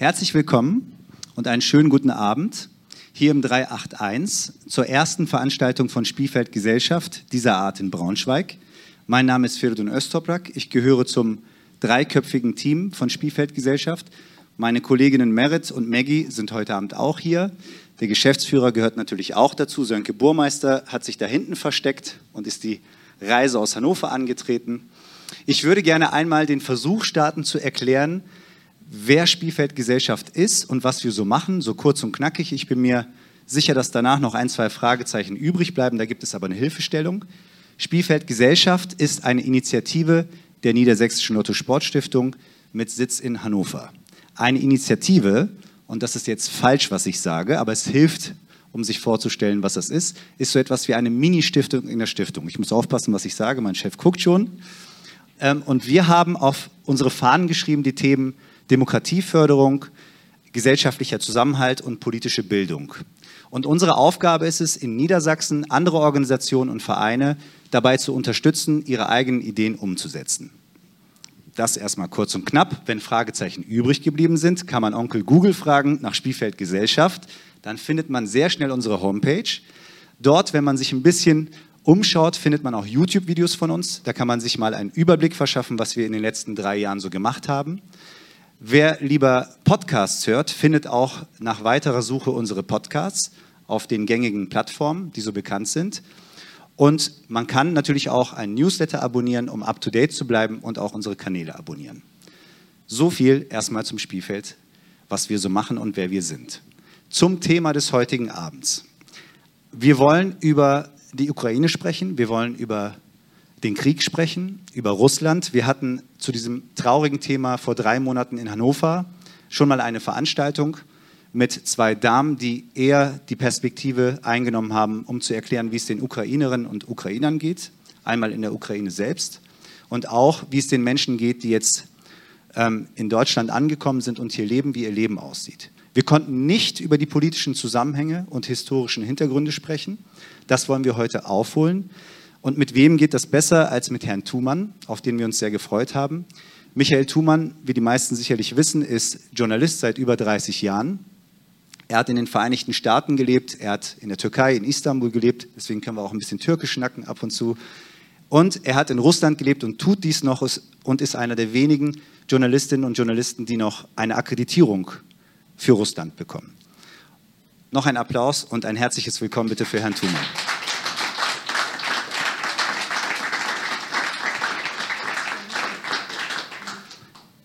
Herzlich willkommen und einen schönen guten Abend hier im 381 zur ersten Veranstaltung von Spielfeld Gesellschaft dieser Art in Braunschweig. Mein Name ist Firdun Öztoprak. Ich gehöre zum dreiköpfigen Team von Spielfeld Gesellschaft. Meine Kolleginnen Merit und Maggie sind heute Abend auch hier. Der Geschäftsführer gehört natürlich auch dazu. Sönke Burmeister hat sich da hinten versteckt und ist die Reise aus Hannover angetreten. Ich würde gerne einmal den Versuch starten zu erklären, wer Spielfeldgesellschaft ist und was wir so machen, so kurz und knackig. Ich bin mir sicher, dass danach noch ein, zwei Fragezeichen übrig bleiben. Da gibt es aber eine Hilfestellung. Spielfeldgesellschaft ist eine Initiative der Niedersächsischen Lotto Sportstiftung mit Sitz in Hannover. Eine Initiative, und das ist jetzt falsch, was ich sage, aber es hilft, um sich vorzustellen, was das ist, ist so etwas wie eine Mini-Stiftung in der Stiftung. Ich muss aufpassen, was ich sage, mein Chef guckt schon. Ähm, und wir haben auf unsere Fahnen geschrieben die Themen Demokratieförderung, gesellschaftlicher Zusammenhalt und politische Bildung. Und unsere Aufgabe ist es, in Niedersachsen andere Organisationen und Vereine dabei zu unterstützen, ihre eigenen Ideen umzusetzen. Das erstmal kurz und knapp. Wenn Fragezeichen übrig geblieben sind, kann man Onkel Google fragen nach Spielfeld Gesellschaft. Dann findet man sehr schnell unsere Homepage. Dort, wenn man sich ein bisschen umschaut, findet man auch YouTube-Videos von uns. Da kann man sich mal einen Überblick verschaffen, was wir in den letzten drei Jahren so gemacht haben. Wer lieber Podcasts hört, findet auch nach weiterer Suche unsere Podcasts auf den gängigen Plattformen, die so bekannt sind. Und man kann natürlich auch einen Newsletter abonnieren, um up-to-date zu bleiben und auch unsere Kanäle abonnieren. So viel erstmal zum Spielfeld, was wir so machen und wer wir sind. Zum Thema des heutigen Abends. Wir wollen über die Ukraine sprechen, wir wollen über den Krieg sprechen, über Russland. Wir hatten zu diesem traurigen Thema vor drei Monaten in Hannover schon mal eine Veranstaltung mit zwei Damen, die eher die Perspektive eingenommen haben, um zu erklären, wie es den Ukrainerinnen und Ukrainern geht, einmal in der Ukraine selbst und auch, wie es den Menschen geht, die jetzt ähm, in Deutschland angekommen sind und hier leben, wie ihr Leben aussieht. Wir konnten nicht über die politischen Zusammenhänge und historischen Hintergründe sprechen. Das wollen wir heute aufholen. Und mit wem geht das besser als mit Herrn Thumann, auf den wir uns sehr gefreut haben? Michael Thumann, wie die meisten sicherlich wissen, ist Journalist seit über 30 Jahren. Er hat in den Vereinigten Staaten gelebt, er hat in der Türkei, in Istanbul gelebt, deswegen können wir auch ein bisschen Türkisch schnacken ab und zu. Und er hat in Russland gelebt und tut dies noch und ist einer der wenigen Journalistinnen und Journalisten, die noch eine Akkreditierung für Russland bekommen. Noch ein Applaus und ein herzliches Willkommen bitte für Herrn Thumann.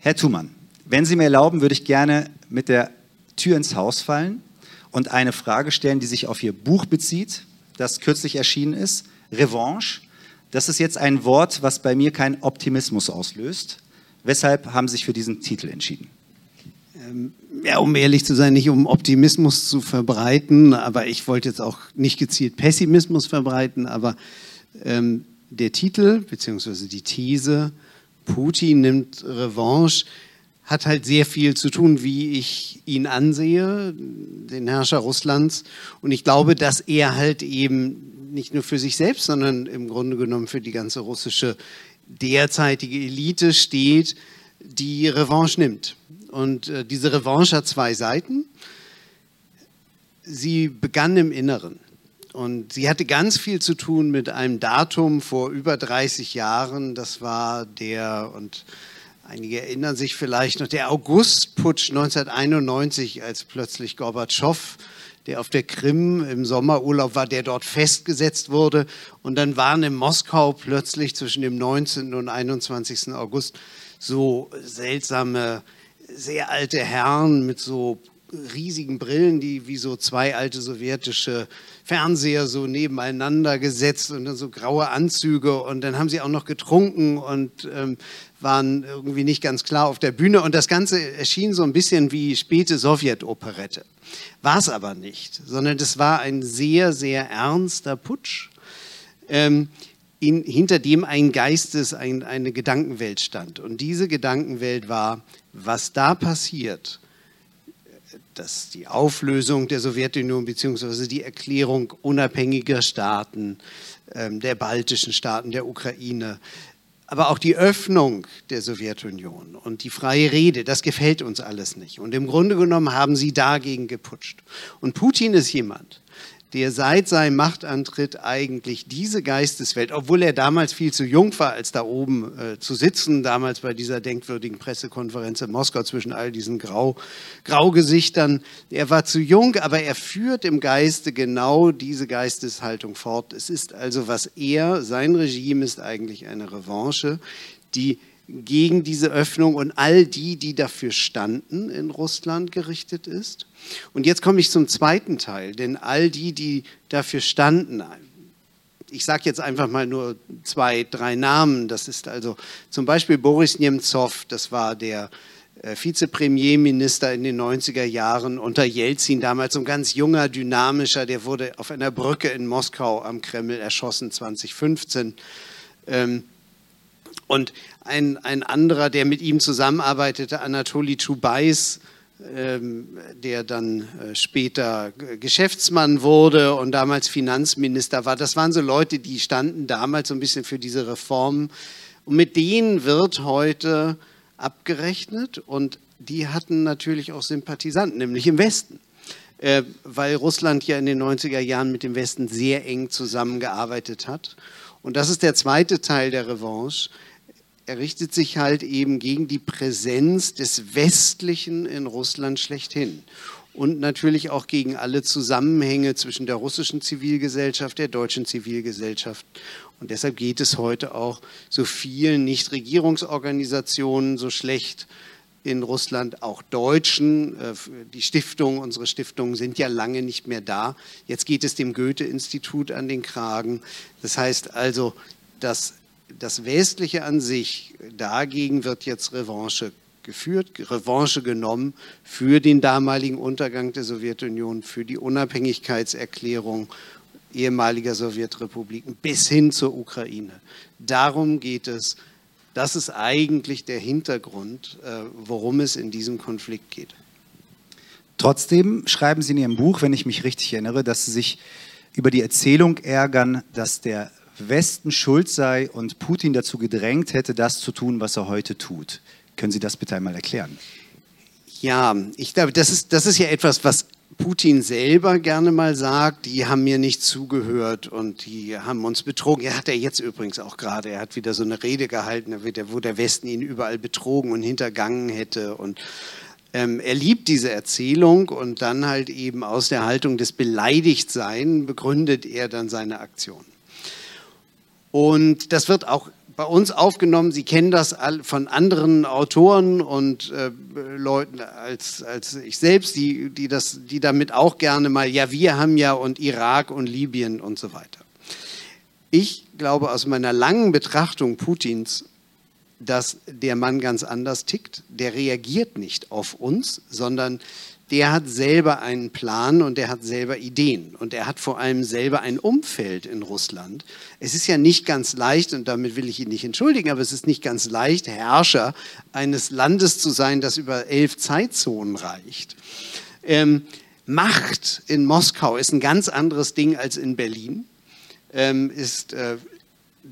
Herr Thumann, wenn Sie mir erlauben, würde ich gerne mit der Tür ins Haus fallen und eine Frage stellen, die sich auf Ihr Buch bezieht, das kürzlich erschienen ist, Revanche. Das ist jetzt ein Wort, was bei mir keinen Optimismus auslöst. Weshalb haben Sie sich für diesen Titel entschieden? Ähm, ja, um ehrlich zu sein, nicht um Optimismus zu verbreiten, aber ich wollte jetzt auch nicht gezielt Pessimismus verbreiten, aber ähm, der Titel bzw. die These Putin nimmt Revanche, hat halt sehr viel zu tun, wie ich ihn ansehe, den Herrscher Russlands. Und ich glaube, dass er halt eben nicht nur für sich selbst, sondern im Grunde genommen für die ganze russische derzeitige Elite steht, die Revanche nimmt. Und äh, diese Revanche hat zwei Seiten. Sie begann im Inneren. Und sie hatte ganz viel zu tun mit einem Datum vor über 30 Jahren. Das war der, und einige erinnern sich vielleicht noch, der Augustputsch 1991, als plötzlich Gorbatschow, der auf der Krim im Sommerurlaub war, der dort festgesetzt wurde. Und dann waren in Moskau plötzlich zwischen dem 19. und 21. August so seltsame, sehr alte Herren mit so riesigen Brillen, die wie so zwei alte sowjetische Fernseher so nebeneinander gesetzt und dann so graue Anzüge und dann haben sie auch noch getrunken und ähm, waren irgendwie nicht ganz klar auf der Bühne und das Ganze erschien so ein bisschen wie späte Sowjetoperette. War es aber nicht, sondern das war ein sehr, sehr ernster Putsch, ähm, in, hinter dem ein Geistes, ein, eine Gedankenwelt stand. Und diese Gedankenwelt war, was da passiert, dass die Auflösung der Sowjetunion bzw. die Erklärung unabhängiger Staaten, ähm, der baltischen Staaten, der Ukraine, aber auch die Öffnung der Sowjetunion und die freie Rede, das gefällt uns alles nicht. Und im Grunde genommen haben sie dagegen geputscht. Und Putin ist jemand, der seit seinem Machtantritt eigentlich diese Geisteswelt, obwohl er damals viel zu jung war, als da oben äh, zu sitzen, damals bei dieser denkwürdigen Pressekonferenz in Moskau zwischen all diesen Grau, Graugesichtern, er war zu jung, aber er führt im Geiste genau diese Geisteshaltung fort. Es ist also, was er, sein Regime ist eigentlich eine Revanche, die gegen diese Öffnung und all die, die dafür standen in Russland gerichtet ist. Und jetzt komme ich zum zweiten Teil, denn all die, die dafür standen, ich sage jetzt einfach mal nur zwei, drei Namen, das ist also zum Beispiel Boris Nemtsov, das war der äh, Vizepremierminister in den 90er Jahren unter Jelzin, damals ein ganz junger, dynamischer, der wurde auf einer Brücke in Moskau am Kreml erschossen 2015. Und ein, ein anderer, der mit ihm zusammenarbeitete, Anatoli Chubais, ähm, der dann äh, später Geschäftsmann wurde und damals Finanzminister war. Das waren so Leute, die standen damals so ein bisschen für diese Reformen. Und mit denen wird heute abgerechnet und die hatten natürlich auch Sympathisanten, nämlich im Westen. Äh, weil Russland ja in den 90er Jahren mit dem Westen sehr eng zusammengearbeitet hat. Und das ist der zweite Teil der Revanche er richtet sich halt eben gegen die Präsenz des Westlichen in Russland schlechthin und natürlich auch gegen alle Zusammenhänge zwischen der russischen Zivilgesellschaft, der deutschen Zivilgesellschaft. Und deshalb geht es heute auch so vielen Nichtregierungsorganisationen so schlecht in Russland, auch Deutschen. Äh, die Stiftungen, unsere Stiftungen sind ja lange nicht mehr da. Jetzt geht es dem Goethe-Institut an den Kragen. Das heißt also, dass das Westliche an sich, dagegen wird jetzt Revanche geführt, Revanche genommen für den damaligen Untergang der Sowjetunion, für die Unabhängigkeitserklärung ehemaliger Sowjetrepubliken bis hin zur Ukraine. Darum geht es. Das ist eigentlich der Hintergrund, äh, worum es in diesem Konflikt geht. Trotzdem schreiben Sie in Ihrem Buch, wenn ich mich richtig erinnere, dass Sie sich über die Erzählung ärgern, dass der Westen schuld sei und Putin dazu gedrängt hätte, das zu tun, was er heute tut. Können Sie das bitte einmal erklären? Ja, ich glaube, das ist, das ist ja etwas, was Putin selber gerne mal sagt, die haben mir nicht zugehört und die haben uns betrogen. Er hat er jetzt übrigens auch gerade, er hat wieder so eine Rede gehalten, wo der Westen ihn überall betrogen und hintergangen hätte. Und ähm, er liebt diese Erzählung und dann halt eben aus der Haltung des Beleidigtsein begründet er dann seine Aktion. Und das wird auch bei uns aufgenommen. Sie kennen das von anderen Autoren und äh, Leuten als, als ich selbst, die, die, das, die damit auch gerne mal, ja, wir haben ja und Irak und Libyen und so weiter. Ich glaube aus meiner langen Betrachtung Putins, dass der Mann ganz anders tickt. Der reagiert nicht auf uns, sondern der hat selber einen Plan und der hat selber Ideen und er hat vor allem selber ein Umfeld in Russland. Es ist ja nicht ganz leicht, und damit will ich ihn nicht entschuldigen, aber es ist nicht ganz leicht, Herrscher eines Landes zu sein, das über elf Zeitzonen reicht. Ähm, Macht in Moskau ist ein ganz anderes Ding als in Berlin. Ähm, ist äh,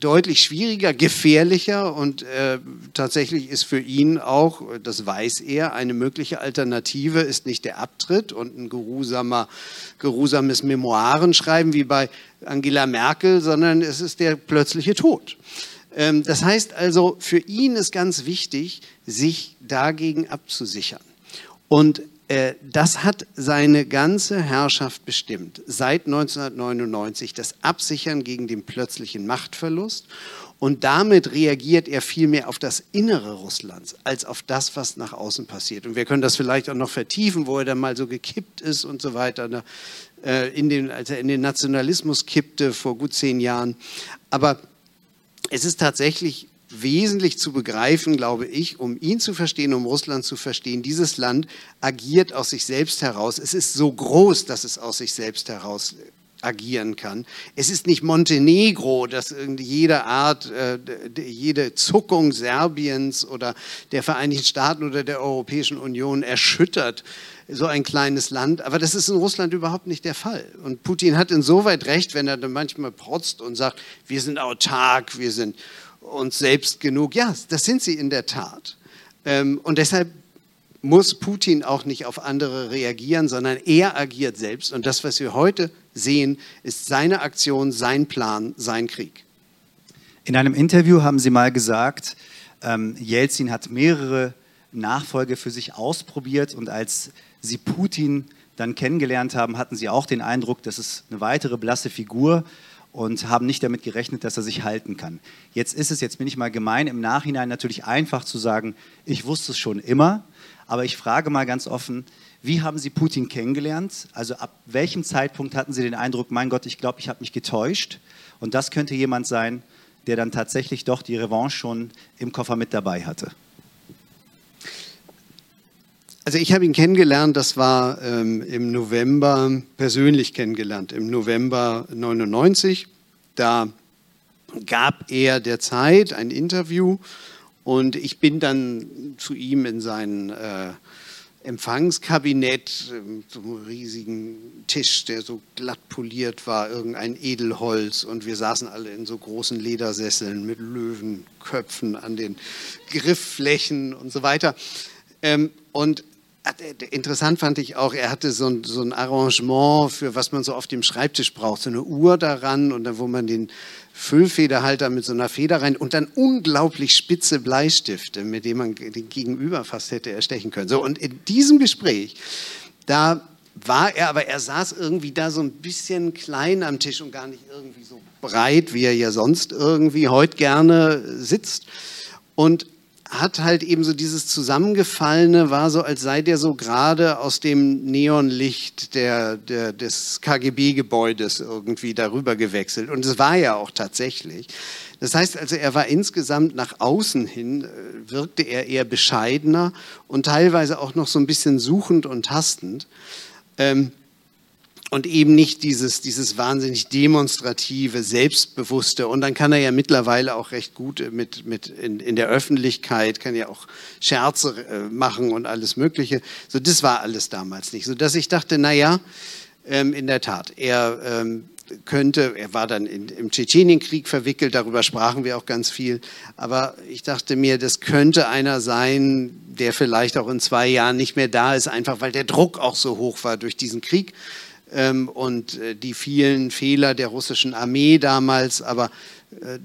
deutlich schwieriger, gefährlicher und äh, tatsächlich ist für ihn auch, das weiß er, eine mögliche Alternative ist nicht der Abtritt und ein geruhsamer, geruhsames Memoirenschreiben wie bei Angela Merkel, sondern es ist der plötzliche Tod. Ähm, das heißt also, für ihn ist ganz wichtig, sich dagegen abzusichern. Und das hat seine ganze Herrschaft bestimmt. Seit 1999 das Absichern gegen den plötzlichen Machtverlust. Und damit reagiert er viel mehr auf das Innere Russlands als auf das, was nach außen passiert. Und wir können das vielleicht auch noch vertiefen, wo er dann mal so gekippt ist und so weiter, ne? Äh, in den, als er in den Nationalismus kippte vor gut zehn Jahren. Aber es ist tatsächlich wesentlich zu begreifen, glaube ich, um ihn zu verstehen, um Russland zu verstehen. Dieses Land agiert aus sich selbst heraus. Es ist so groß, dass es aus sich selbst heraus agieren kann. Es ist nicht Montenegro, das jede Art, äh, jede Zuckung Serbiens oder der Vereinigten Staaten oder der Europäischen Union erschüttert, so ein kleines Land. Aber das ist in Russland überhaupt nicht der Fall. Und Putin hat insoweit recht, wenn er dann manchmal protzt und sagt, wir sind autark, wir sind uns selbst genug. Ja, das sind sie in der Tat. Ähm, und deshalb muss Putin auch nicht auf andere reagieren, sondern er agiert selbst. Und das, was wir heute sehen, ist seine Aktion, sein Plan, sein Krieg. In einem Interview haben Sie mal gesagt, ähm, Jelzin hat mehrere Nachfolge für sich ausprobiert und als Sie Putin dann kennengelernt haben, hatten Sie auch den Eindruck, das ist eine weitere blasse Figur und haben nicht damit gerechnet, dass er sich halten kann. Jetzt ist es, jetzt bin ich mal gemein, im Nachhinein natürlich einfach zu sagen, ich wusste es schon immer, aber ich frage mal ganz offen, wie haben Sie Putin kennengelernt? Also ab welchem Zeitpunkt hatten Sie den Eindruck, mein Gott, ich glaube, ich habe mich getäuscht? Und das könnte jemand sein, der dann tatsächlich doch die Revanche schon im Koffer mit dabei hatte. Also ich habe ihn kennengelernt, das war ähm, im November, persönlich kennengelernt, im November 99. Da gab er der Zeit ein Interview und ich bin dann zu ihm in sein äh, Empfangskabinett, mit so einem riesigen Tisch, der so glatt poliert war, irgendein Edelholz und wir saßen alle in so großen Ledersesseln mit Löwenköpfen an den Griffflächen und so weiter. Ähm, und Interessant fand ich auch, er hatte so ein, so ein, Arrangement für was man so auf dem Schreibtisch braucht, so eine Uhr daran und dann, wo man den Füllfederhalter mit so einer Feder rein und dann unglaublich spitze Bleistifte, mit denen man den Gegenüber fast hätte erstechen können. So, und in diesem Gespräch, da war er, aber er saß irgendwie da so ein bisschen klein am Tisch und gar nicht irgendwie so breit, wie er ja sonst irgendwie heute gerne sitzt. Und hat halt eben so dieses Zusammengefallene, war so, als sei der so gerade aus dem Neonlicht der, der, des KGB-Gebäudes irgendwie darüber gewechselt. Und es war ja auch tatsächlich. Das heißt also, er war insgesamt nach außen hin, äh, wirkte er eher bescheidener und teilweise auch noch so ein bisschen suchend und tastend. Ähm, und eben nicht dieses, dieses wahnsinnig demonstrative, selbstbewusste. Und dann kann er ja mittlerweile auch recht gut mit, mit in, in der Öffentlichkeit, kann ja auch Scherze äh, machen und alles Mögliche. So, das war alles damals nicht. So dass ich dachte, naja, ähm, in der Tat, er ähm, könnte, er war dann in, im Tschetschenienkrieg verwickelt, darüber sprachen wir auch ganz viel. Aber ich dachte mir, das könnte einer sein, der vielleicht auch in zwei Jahren nicht mehr da ist, einfach weil der Druck auch so hoch war durch diesen Krieg und äh, die vielen Fehler der russischen Armee damals, aber äh,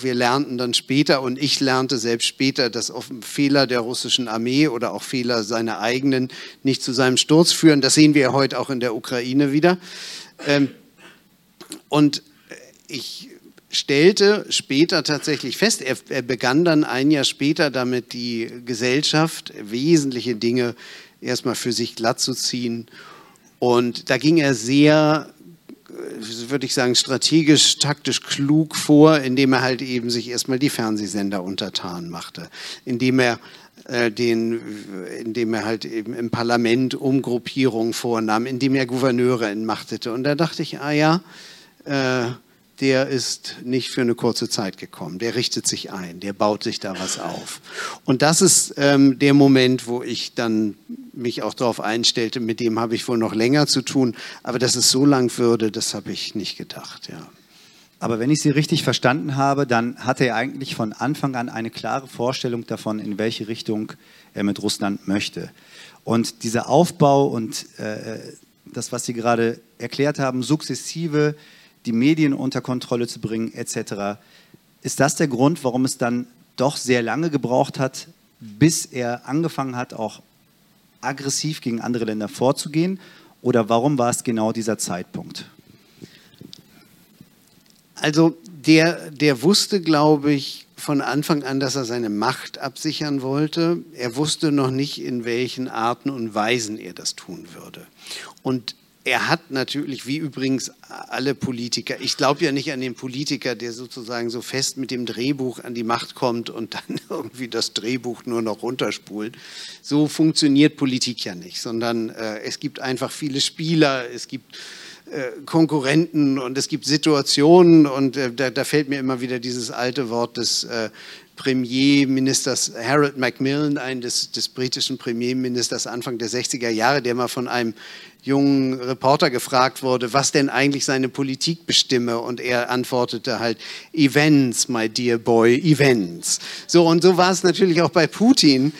wir lernten dann später und ich lernte selbst später, dass Fehler der russischen Armee oder auch Fehler seiner eigenen nicht zu seinem Sturz führen. Das sehen wir heute auch in der Ukraine wieder. Ähm, und äh, ich stellte später tatsächlich fest, er, er, begann dann ein Jahr später damit, die Gesellschaft wesentliche Dinge erstmal für sich glatt zu ziehen und da ging er sehr, würde ich sagen, strategisch, taktisch klug vor, indem er halt eben sich erstmal die Fernsehsender untertan machte, indem er äh, den, indem er halt eben im Parlament Umgruppierungen vornahm, indem er Gouverneure entmachtete. Und da dachte ich, ah ja, äh, der ist nicht für eine kurze Zeit gekommen. Der richtet sich ein, der baut sich da was auf. Und das ist ähm, der Moment, wo ich dann mich auch darauf einstellte, mit dem habe ich wohl noch länger zu tun. Aber dass es so lang würde, das habe ich nicht gedacht, ja. Aber wenn ich Sie richtig verstanden habe, dann hatte er eigentlich von Anfang an eine klare Vorstellung davon, in welche Richtung er mit Russland möchte. Und dieser Aufbau und äh, das, was Sie gerade erklärt haben, sukzessive die Medien unter Kontrolle zu bringen, etc. Ist das der Grund, warum es dann doch sehr lange gebraucht hat, bis er angefangen hat, auch aggressiv gegen andere Länder vorzugehen? Oder warum war es genau dieser Zeitpunkt? Also der, der wusste, glaube ich, von Anfang an, dass er seine Macht absichern wollte. Er wusste noch nicht, in welchen Arten und Weisen er das tun würde. Und er hat natürlich, wie übrigens alle Politiker, ich glaube ja nicht an den Politiker, der sozusagen so fest mit dem Drehbuch an die Macht kommt und dann irgendwie das Drehbuch nur noch runterspult. So funktioniert Politik ja nicht, sondern äh, es gibt einfach viele Spieler, es gibt äh, Konkurrenten und es gibt Situationen und äh, da, da, fällt mir immer wieder dieses alte Wort des äh, Premierministers Harold Macmillan, ein des, des britischen Premierministers Anfang der 60er Jahre, der mal von einem jungen Reporter gefragt wurde, was denn eigentlich seine Politik bestimme. Und er antwortete halt, Events, my dear boy, Events. So, und so war es natürlich auch bei Putin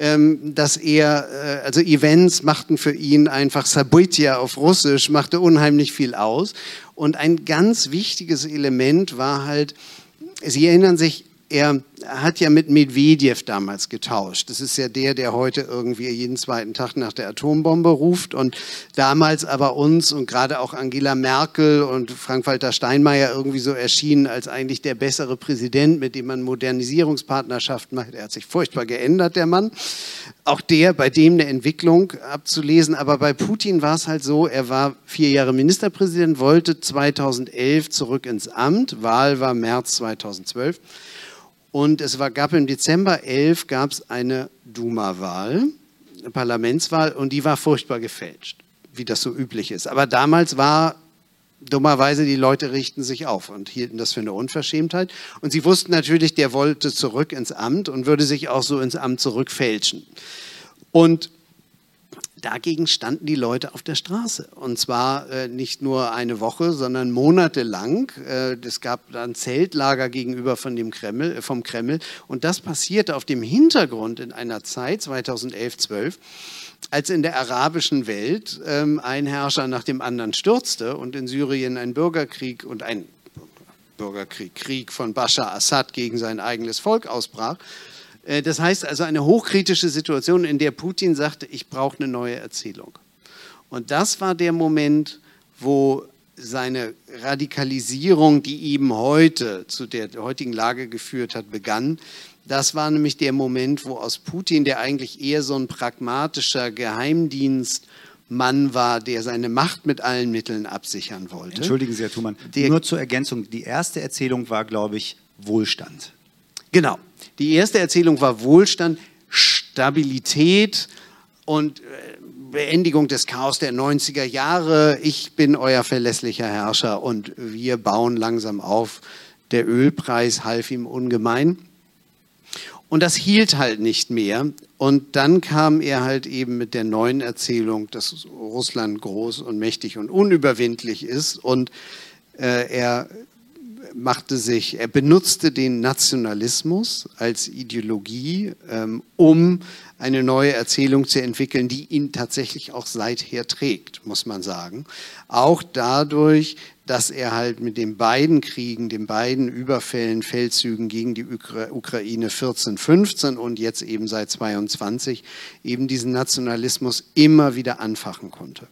ähm, dass er, äh, also Events machten für ihn einfach Sabutia auf Russisch, machte unheimlich viel aus. Und ein ganz wichtiges Element war halt, Sie erinnern sich, er hat ja mit Medvedev damals getauscht. Das ist ja der, der heute irgendwie jeden zweiten Tag nach der Atombombe ruft und damals aber uns und gerade auch Angela Merkel und Frank-Walter Steinmeier irgendwie so erschienen als eigentlich der bessere Präsident, mit dem man Modernisierungspartnerschaft macht. Er hat sich furchtbar geändert, der Mann. Auch der, bei dem eine Entwicklung abzulesen. Aber bei Putin war es halt so, er war vier Jahre Ministerpräsident, wollte 2011 zurück ins Amt. Wahl war März 2012. Und es war, gab im Dezember 11 gab es eine Duma-Wahl, eine Parlamentswahl, und die war furchtbar gefälscht, wie das so üblich ist. Aber damals war dummerweise, die Leute richten sich auf und hielten das für eine Unverschämtheit. Und sie wussten natürlich, der wollte zurück ins Amt und würde sich auch so ins Amt zurückfälschen. Und dagegen standen die Leute auf der Straße. Und zwar äh, nicht nur eine Woche, sondern monatelang. Äh, es gab dann Zeltlager gegenüber von dem Kreml, äh, vom Kreml. Und das passierte auf dem Hintergrund in einer Zeit, 2011, 12, als in der arabischen Welt ähm, ein Herrscher nach dem anderen stürzte und in Syrien ein Bürgerkrieg und ein Bürgerkrieg, Krieg von Bashar Assad gegen sein eigenes Volk ausbrach. Äh, das heißt also eine hochkritische Situation, in der Putin sagte, ich brauche eine neue Erzählung. Und das war der Moment, wo seine Radikalisierung, die eben heute zu der heutigen Lage geführt hat, begann. Das war nämlich der Moment, wo aus Putin, der eigentlich eher so ein pragmatischer Geheimdienstmann war, der seine Macht mit allen Mitteln absichern wollte. Entschuldigen Sie, Herr Thumann, nur zur Ergänzung. Die erste Erzählung war, glaube ich, Wohlstand. Genau. Die erste Erzählung war Wohlstand, Stabilität und äh, Beendigung des Chaos der 90er Jahre. Ich bin euer verlässlicher Herrscher und wir bauen langsam auf. Der Ölpreis half ihm ungemein. Und das hielt halt nicht mehr. Und dann kam er halt eben mit der neuen Erzählung, dass Russland groß und mächtig und unüberwindlich ist. Und äh, er machte sich, er benutzte den Nationalismus als Ideologie, ähm, um eine neue Erzählung zu entwickeln, die ihn tatsächlich auch seither trägt, muss man sagen. Auch dadurch, dass er halt mit den beiden Kriegen, den beiden Überfällen, Feldzügen gegen die Ukra Ukraine 14, 15 und jetzt eben seit 22 eben diesen Nationalismus immer wieder anfachen konnte.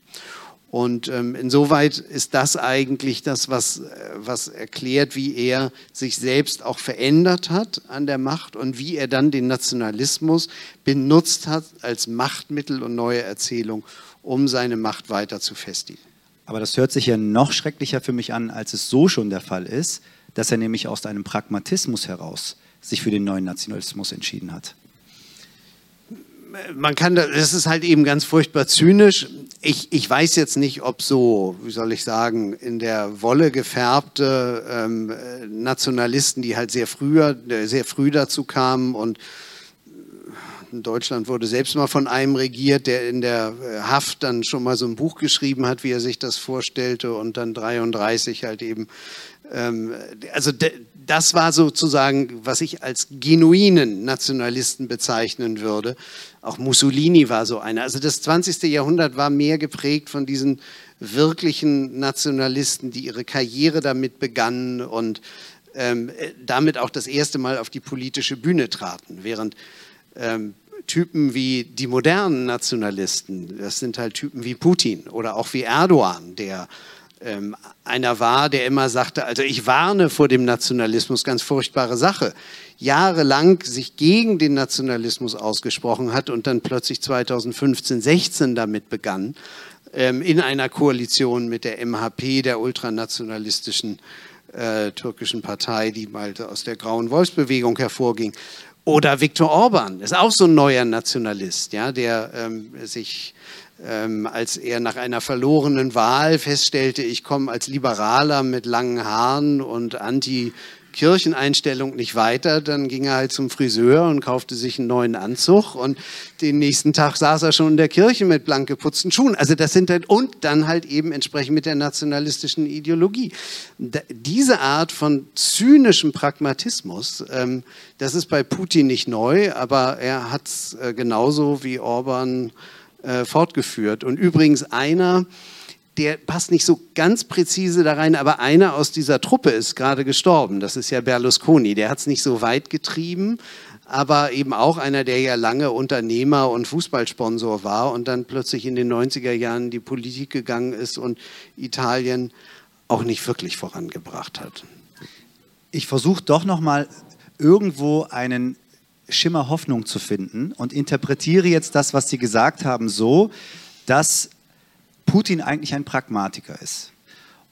Und ähm, insoweit ist das eigentlich das, was, äh, was erklärt, wie er sich selbst auch verändert hat an der Macht und wie er dann den Nationalismus benutzt hat als Machtmittel und neue Erzählung, um seine Macht weiter zu festigen. Aber das hört sich ja noch schrecklicher für mich an, als es so schon der Fall ist, dass er nämlich aus einem Pragmatismus heraus sich für den neuen Nationalismus entschieden hat man kann, das ist halt eben ganz furchtbar zynisch. Ich, ich weiß jetzt nicht, ob so, wie soll ich sagen, in der Wolle gefärbte ähm, Nationalisten, die halt sehr früher, sehr früh dazu kamen und in Deutschland wurde selbst mal von einem regiert, der in der Haft dann schon mal so ein Buch geschrieben hat, wie er sich das vorstellte und dann 33 halt eben, ähm, also das war sozusagen, was ich als genuinen Nationalisten bezeichnen würde. Auch Mussolini war so einer. Also das 20. Jahrhundert war mehr geprägt von diesen wirklichen Nationalisten, die ihre Karriere damit begannen und ähm, damit auch das erste Mal auf die politische Bühne traten. Während ähm, Typen wie die modernen Nationalisten, das sind halt Typen wie Putin oder auch wie Erdogan, der ähm, einer war, der immer sagte, also ich warne vor dem Nationalismus, ganz furchtbare Sache, jahrelang sich gegen den Nationalismus ausgesprochen hat und dann plötzlich 2015, 16 damit begann, ähm, in einer Koalition mit der MHP, der ultranationalistischen äh, türkischen Partei, die mal aus der Grauen Wolfsbewegung hervorging. Oder Viktor Orban ist auch so ein neuer Nationalist, ja, der ähm, sich ähm, als er nach einer verlorenen Wahl feststellte, ich komme als Liberaler mit langen Haaren und anti Kircheneinstellung nicht weiter, dann ging er halt zum Friseur und kaufte sich einen neuen Anzug und den nächsten Tag saß er schon in der Kirche mit blank geputzten Schuhen. Also das sind halt, und dann halt eben entsprechend mit der nationalistischen Ideologie. diese Art von zynischem Pragmatismus, ähm, das ist bei Putin nicht neu, aber er hat es äh, genauso wie Orban äh, fortgeführt. Und übrigens einer, der passt nicht so ganz präzise da rein, aber einer aus dieser Truppe ist gerade gestorben. Das ist ja Berlusconi. Der hat es nicht so weit getrieben, aber eben auch einer, der ja lange Unternehmer und Fußballsponsor war und dann plötzlich in den 90er Jahren in die Politik gegangen ist und Italien auch nicht wirklich vorangebracht hat. Ich versuche doch noch mal irgendwo einen Schimmer Hoffnung zu finden und interpretiere jetzt das, was Sie gesagt haben, so, dass Putin eigentlich ein Pragmatiker ist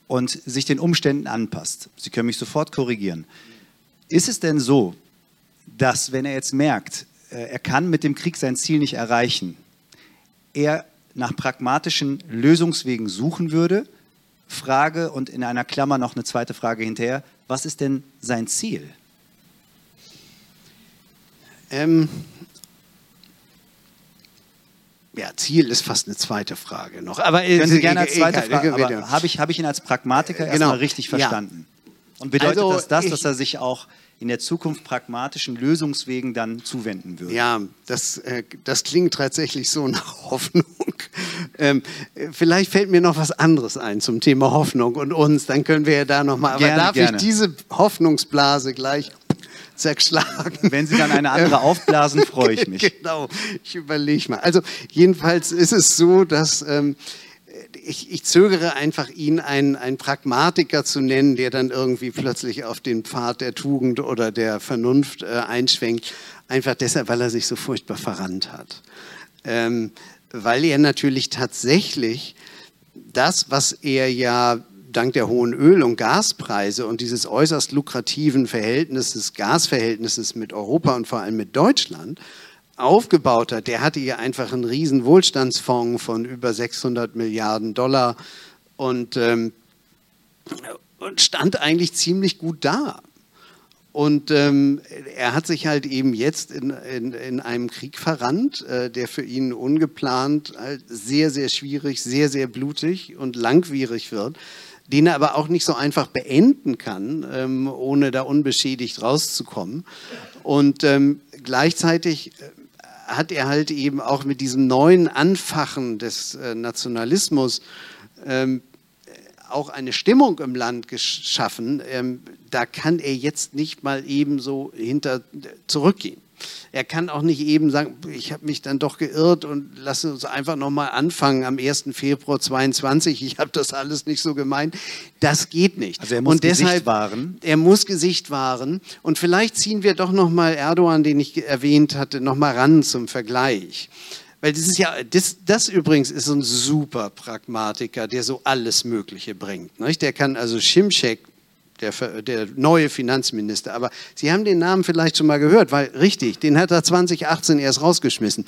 und sich den Umständen anpasst. Sie können mich sofort korrigieren. Ist es denn so, dass wenn er jetzt merkt, äh, er kann mit dem Krieg sein Ziel nicht erreichen, er nach pragmatischen Lösungswegen suchen würde? Frage und in einer Klammer noch eine zweite Frage hinterher. Was ist denn sein Ziel? Ähm, ja, Ziel ist fast eine zweite Frage noch. Aber Können Sie gerne als zweite Frage, aber habe ich, hab ich ihn als Pragmatiker genau. erstmal richtig verstanden? Ja. Und bedeutet also, das das, dass er sich auch in der Zukunft pragmatischen Lösungswegen dann zuwenden würde? Ja, das, äh, das klingt tatsächlich so nach Hoffnung. Ähm, vielleicht fällt mir noch was anderes ein zum Thema Hoffnung und uns, dann können wir ja da nochmal. Aber gerne, darf gerne. ich diese Hoffnungsblase gleich zerschlagen. Wenn Sie dann eine andere aufblasen, freue ich mich. genau, ich überlege mal. Also jedenfalls ist es so, dass ähm, ich, ich, zögere einfach, ihn einen, einen Pragmatiker zu nennen, der dann irgendwie plötzlich auf den Pfad der Tugend oder der Vernunft äh, einschwenkt, einfach deshalb, weil er sich so furchtbar verrannt hat. Ähm, weil er natürlich tatsächlich das, was er ja dank der hohen Öl- und Gaspreise und dieses äußerst lukrativen Verhältnisses, Gasverhältnisses mit Europa und vor allem mit Deutschland aufgebaut hat, der hatte hier einfach einen riesen Wohlstandsfonds von über 600 Milliarden Dollar und, ähm, und stand eigentlich ziemlich gut da. Und ähm, er hat sich halt eben jetzt in, in, in einem Krieg verrannt, äh, der für ihn ungeplant halt sehr, sehr schwierig, sehr, sehr blutig und langwierig wird den er aber auch nicht so einfach beenden kann, ähm, ohne da unbeschädigt rauszukommen. Und ähm, gleichzeitig äh, hat er halt eben auch mit diesem neuen Anfachen des äh, Nationalismus ähm, auch eine Stimmung im Land geschaffen. Ähm, da kann er jetzt nicht mal eben so hinter zurückgehen. Er kann auch nicht eben sagen, ich habe mich dann doch geirrt und lassen uns einfach nochmal anfangen am 1. Februar 22. Ich habe das alles nicht so gemeint. Das geht nicht. Also er muss und deshalb, Gesicht wahren. Er muss Gesicht wahren. Und vielleicht ziehen wir doch nochmal Erdogan, den ich erwähnt hatte, nochmal ran zum Vergleich. Weil das ist ja, das, das übrigens ist ein super Pragmatiker, der so alles Mögliche bringt. Nicht? Der kann also Schimschek der, der, neue Finanzminister. Aber Sie haben den Namen vielleicht schon mal gehört, weil richtig, den hat er 2018 erst rausgeschmissen.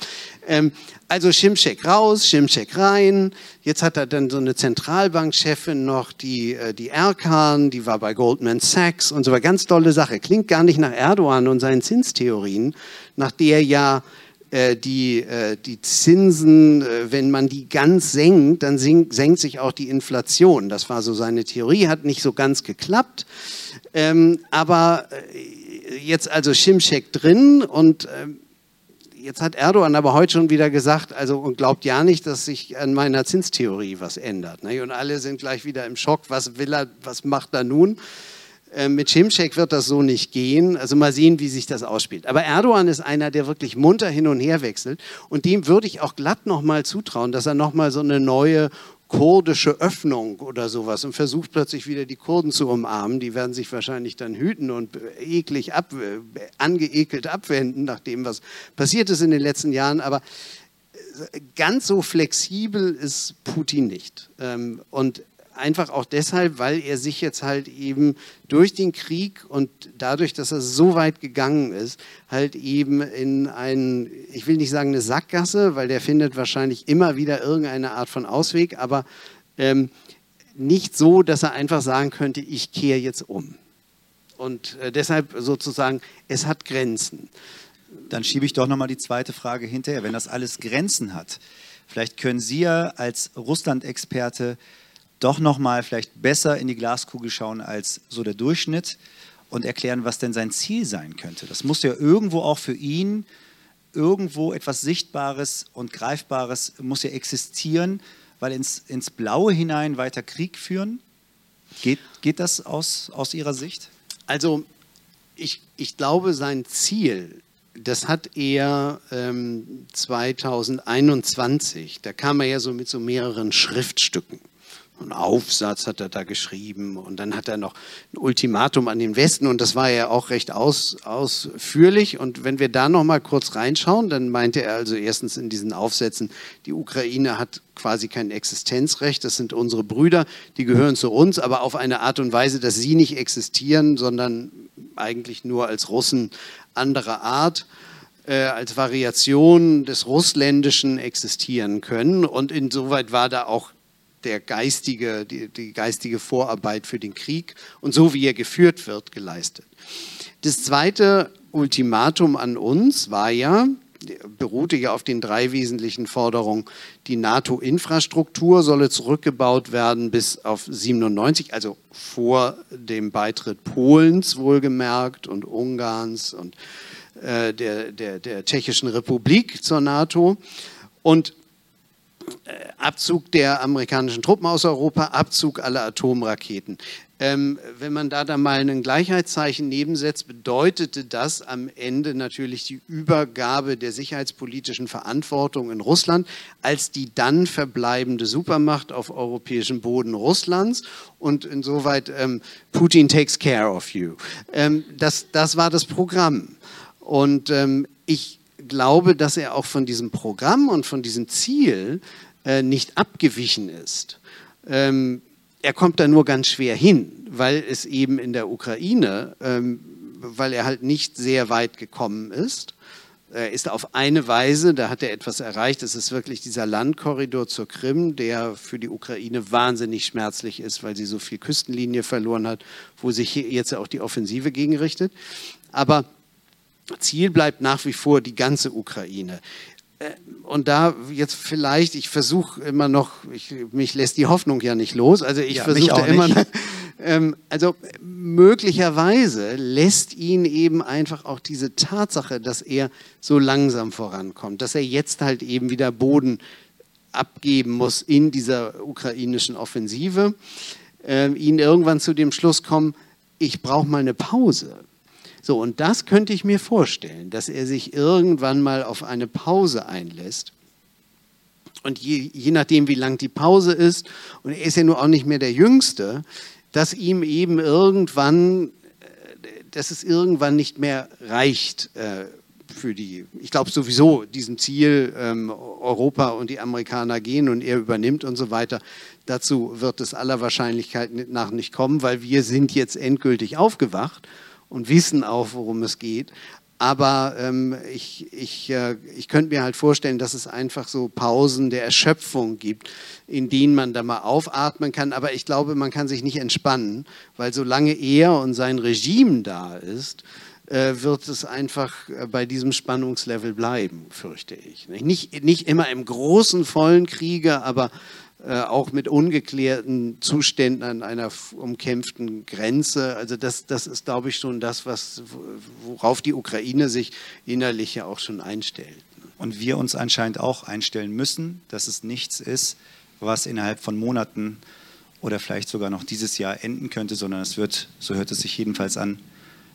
Ähm, also Schimschek raus, Schimschek rein. Jetzt hat er dann so eine Zentralbankchefin noch, die, äh, die Erkan, die war bei Goldman Sachs und so weiter. Ganz tolle Sache. Klingt gar nicht nach Erdogan und seinen Zinstheorien, nach der ja die, äh, die Zinsen, äh, wenn man die ganz senkt, dann senkt, senkt sich auch die Inflation. Das war so seine Theorie, hat nicht so ganz geklappt. Ähm, aber jetzt also Schimschek drin und ähm, jetzt hat Erdogan aber heute schon wieder gesagt, also und glaubt ja nicht, dass sich an meiner Zinstheorie was ändert. Ne? Und alle sind gleich wieder im Schock, was will er, was macht er nun? Ähm, mit Schimschek wird das so nicht gehen. Also mal sehen, wie sich das ausspielt. Aber Erdogan ist einer, der wirklich munter hin und her wechselt. Und dem würde ich auch glatt nochmal zutrauen, dass er nochmal so eine neue kurdische Öffnung oder sowas und versucht plötzlich wieder die Kurden zu umarmen. Die werden sich wahrscheinlich dann hüten und eklig ab, angeekelt abwenden, nach dem, was passiert ist in den letzten Jahren. Aber äh, ganz so flexibel ist Putin nicht. Ähm, und einfach auch deshalb, weil er sich jetzt halt eben durch den Krieg und dadurch, dass er so weit gegangen ist, halt eben in einen, ich will nicht sagen eine Sackgasse, weil der findet wahrscheinlich immer wieder irgendeine Art von Ausweg, aber ähm, nicht so, dass er einfach sagen könnte, ich kehre jetzt um. und äh, deshalb sozusagen, es hat Grenzen. Dann schiebe ich doch nochmal die zweite Frage hinterher. Wenn das alles Grenzen hat, vielleicht können Sie ja als Russland-Experte doch nochmal vielleicht besser in die Glaskugel schauen als so der Durchschnitt und erklären, was denn sein Ziel sein könnte. Das muss ja irgendwo auch für ihn irgendwo etwas Sichtbares und Greifbares muss ja existieren, weil ins, ins Blaue hinein weiter Krieg führen. Geht, geht das aus, aus Ihrer Sicht? Also ich, ich glaube, sein Ziel, das hat er ähm, 2021, da kam er ja so mit so mehreren Schriftstücken einen Aufsatz hat er da geschrieben und dann hat er noch ein Ultimatum an den Westen und das war ja auch recht aus, ausführlich. Und wenn wir da noch mal kurz reinschauen, dann meinte er also erstens in diesen Aufsätzen, die Ukraine hat quasi kein Existenzrecht, das sind unsere Brüder, die gehören zu uns, aber auf eine Art und Weise, dass sie nicht existieren, sondern eigentlich nur als Russen anderer Art äh, als Variation des Russländischen existieren können. Und insoweit war da auch der geistige, die, die geistige Vorarbeit für den Krieg und so wie er geführt wird, geleistet. Das zweite Ultimatum an uns war ja, beruhte ja auf den drei wesentlichen Forderungen. Die NATO-Infrastruktur solle zurückgebaut werden bis auf 97, also vor dem Beitritt Polens wohlgemerkt und Ungarns und äh, der, der, der Tschechischen Republik zur NATO. Und Abzug der amerikanischen Truppen aus Europa, Abzug aller Atomraketen. Ähm, wenn man da dann mal ein Gleichheitszeichen nebensetzt, bedeutete das am Ende natürlich die Übergabe der sicherheitspolitischen Verantwortung in Russland als die dann verbleibende Supermacht auf europäischem Boden Russlands. Und insoweit ähm, Putin takes care of you. Ähm, das, das war das Programm. Und ähm, ich glaube, dass er auch von diesem Programm und von diesem Ziel äh, nicht abgewichen ist. Ähm, er kommt da nur ganz schwer hin, weil es eben in der Ukraine, ähm, weil er halt nicht sehr weit gekommen ist. Er ist auf eine Weise, da hat er etwas erreicht, es ist wirklich dieser Landkorridor zur Krim, der für die Ukraine wahnsinnig schmerzlich ist, weil sie so viel Küstenlinie verloren hat, wo sich jetzt auch die Offensive gegen richtet. Aber Ziel bleibt nach wie vor die ganze Ukraine. Äh, und da jetzt vielleicht, ich versuche immer noch, ich, mich lässt die Hoffnung ja nicht los, also ich ja, versuche immer, noch, ähm, also möglicherweise lässt ihn eben einfach auch diese Tatsache, dass er so langsam vorankommt, dass er jetzt halt eben wieder Boden abgeben muss in dieser ukrainischen Offensive, äh, ihn irgendwann zu dem Schluss kommen, ich brauche mal eine Pause. So, und das könnte ich mir vorstellen, dass er sich irgendwann mal auf eine Pause einlässt. Und je, je nachdem, wie lang die Pause ist, und er ist ja nur auch nicht mehr der Jüngste, dass ihm eben irgendwann, äh, dass es irgendwann nicht mehr reicht äh, für die, ich glaube sowieso diesem Ziel, ähm, Europa und die Amerikaner gehen und er übernimmt und so weiter. Dazu wird es aller Wahrscheinlichkeit nach nicht kommen, weil wir sind jetzt endgültig aufgewacht und wissen auch, worum es geht. Aber ähm, ich, ich, äh, ich könnte mir halt vorstellen, dass es einfach so Pausen der Erschöpfung gibt, in denen man da mal aufatmen kann. Aber ich glaube, man kann sich nicht entspannen, weil solange er und sein Regime da ist, äh, wird es einfach äh, bei diesem Spannungslevel bleiben, fürchte ich. Nicht, nicht immer im großen, vollen Kriege, aber auch mit ungeklärten Zuständen an einer umkämpften Grenze. Also das, das ist, glaube ich, schon das, was, worauf die Ukraine sich innerlich ja auch schon einstellt. Und wir uns anscheinend auch einstellen müssen, dass es nichts ist, was innerhalb von Monaten oder vielleicht sogar noch dieses Jahr enden könnte, sondern es wird, so hört es sich jedenfalls an,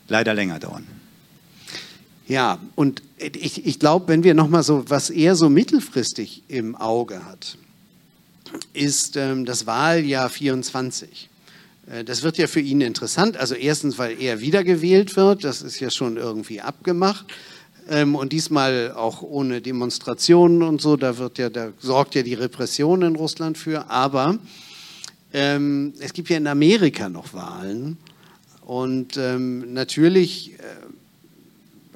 leider länger dauern. Ja, und ich, ich glaube, wenn wir nochmal so, was er so mittelfristig im Auge hat, ist ähm, das Wahljahr 24. Äh, das wird ja für ihn interessant. Also erstens, weil er wiedergewählt wird, das ist ja schon irgendwie abgemacht. Ähm, und diesmal auch ohne Demonstrationen und so, da, wird ja, da sorgt ja die Repression in Russland für. Aber ähm, es gibt ja in Amerika noch Wahlen. Und ähm, natürlich, äh,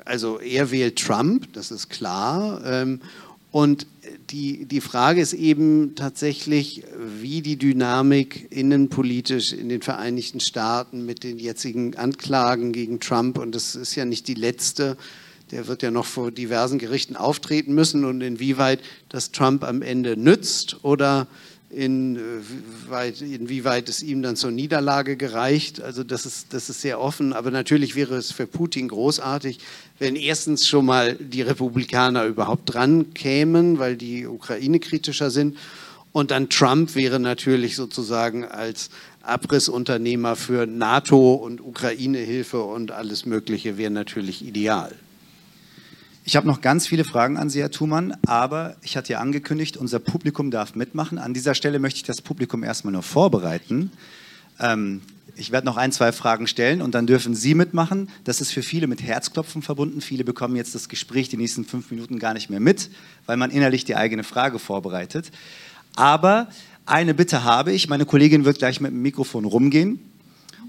also er wählt Trump, das ist klar. Ähm, und die, die Frage ist eben tatsächlich, wie die Dynamik innenpolitisch in den Vereinigten Staaten mit den jetzigen Anklagen gegen Trump, und das ist ja nicht die letzte, der wird ja noch vor diversen Gerichten auftreten müssen und inwieweit das Trump am Ende nützt oder inwieweit, inwieweit es ihm dann zur Niederlage gereicht. Also das ist, das ist sehr offen. Aber natürlich wäre es für Putin großartig, wenn erstens schon mal die Republikaner überhaupt dran kämen, weil die Ukraine kritischer sind. Und dann Trump wäre natürlich sozusagen als Abrissunternehmer für NATO und Ukraine-Hilfe und alles Mögliche wäre natürlich ideal. Ich habe noch ganz viele Fragen an Sie, Herr Thumann, aber ich hatte ja angekündigt, unser Publikum darf mitmachen. An dieser Stelle möchte ich das Publikum erstmal nur vorbereiten. Ähm, ich werde noch ein, zwei Fragen stellen und dann dürfen Sie mitmachen. Das ist für viele mit Herzklopfen verbunden. Viele bekommen jetzt das Gespräch die nächsten fünf Minuten gar nicht mehr mit, weil man innerlich die eigene Frage vorbereitet. Aber eine Bitte habe ich. Meine Kollegin wird gleich mit dem Mikrofon rumgehen.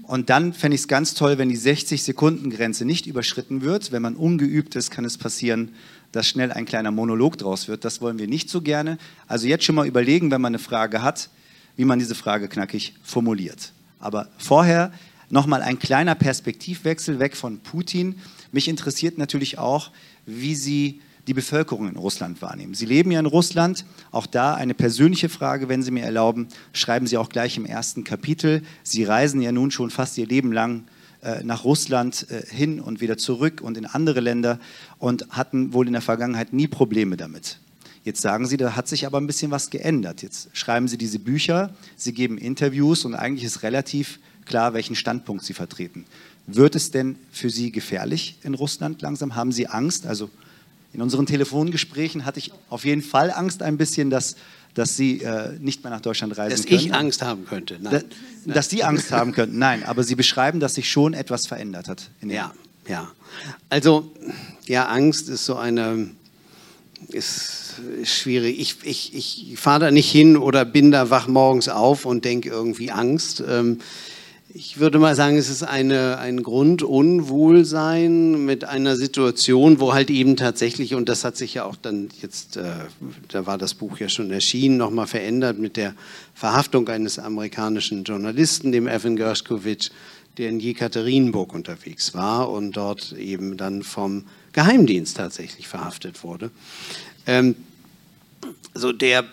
Und dann fände ich es ganz toll, wenn die 60-Sekunden-Grenze nicht überschritten wird. Wenn man ungeübt ist, kann es passieren, dass schnell ein kleiner Monolog draus wird. Das wollen wir nicht so gerne. Also jetzt schon mal überlegen, wenn man eine Frage hat, wie man diese Frage knackig formuliert. Aber vorher nochmal ein kleiner Perspektivwechsel weg von Putin. Mich interessiert natürlich auch, wie Sie die Bevölkerung in Russland wahrnehmen. Sie leben ja in Russland. Auch da eine persönliche Frage, wenn Sie mir erlauben, schreiben Sie auch gleich im ersten Kapitel. Sie reisen ja nun schon fast Ihr Leben lang äh, nach Russland äh, hin und wieder zurück und in andere Länder und hatten wohl in der Vergangenheit nie Probleme damit. Jetzt sagen Sie, da hat sich aber ein bisschen was geändert. Jetzt schreiben Sie diese Bücher, Sie geben Interviews und eigentlich ist relativ klar, welchen Standpunkt Sie vertreten. Wird es denn für Sie gefährlich in Russland langsam? Haben Sie Angst? Also in unseren Telefongesprächen hatte ich auf jeden Fall Angst ein bisschen, dass, dass Sie äh, nicht mehr nach Deutschland reisen dass können. Dass ich Angst haben könnte. Nein. Da, dass Sie Angst haben könnten. Nein, aber Sie beschreiben, dass sich schon etwas verändert hat. ja, ja. Also, ja, Angst ist so eine, ist, ist schwierig. Ich, ich, ich fahre da nicht hin oder bin da wach morgens auf und denke irgendwie Angst. Ähm, ich würde mal sagen, es ist eine, ein Grundunwohlsein mit einer Situation, wo halt eben tatsächlich, und das hat sich ja auch dann jetzt, äh, da war das Buch ja schon erschienen, nochmal verändert mit der Verhaftung eines amerikanischen Journalisten, dem Evan Gershkovich, der in Jekaterinburg unterwegs war und dort eben dann vom Geheimdienst tatsächlich verhaftet wurde. Ähm, also der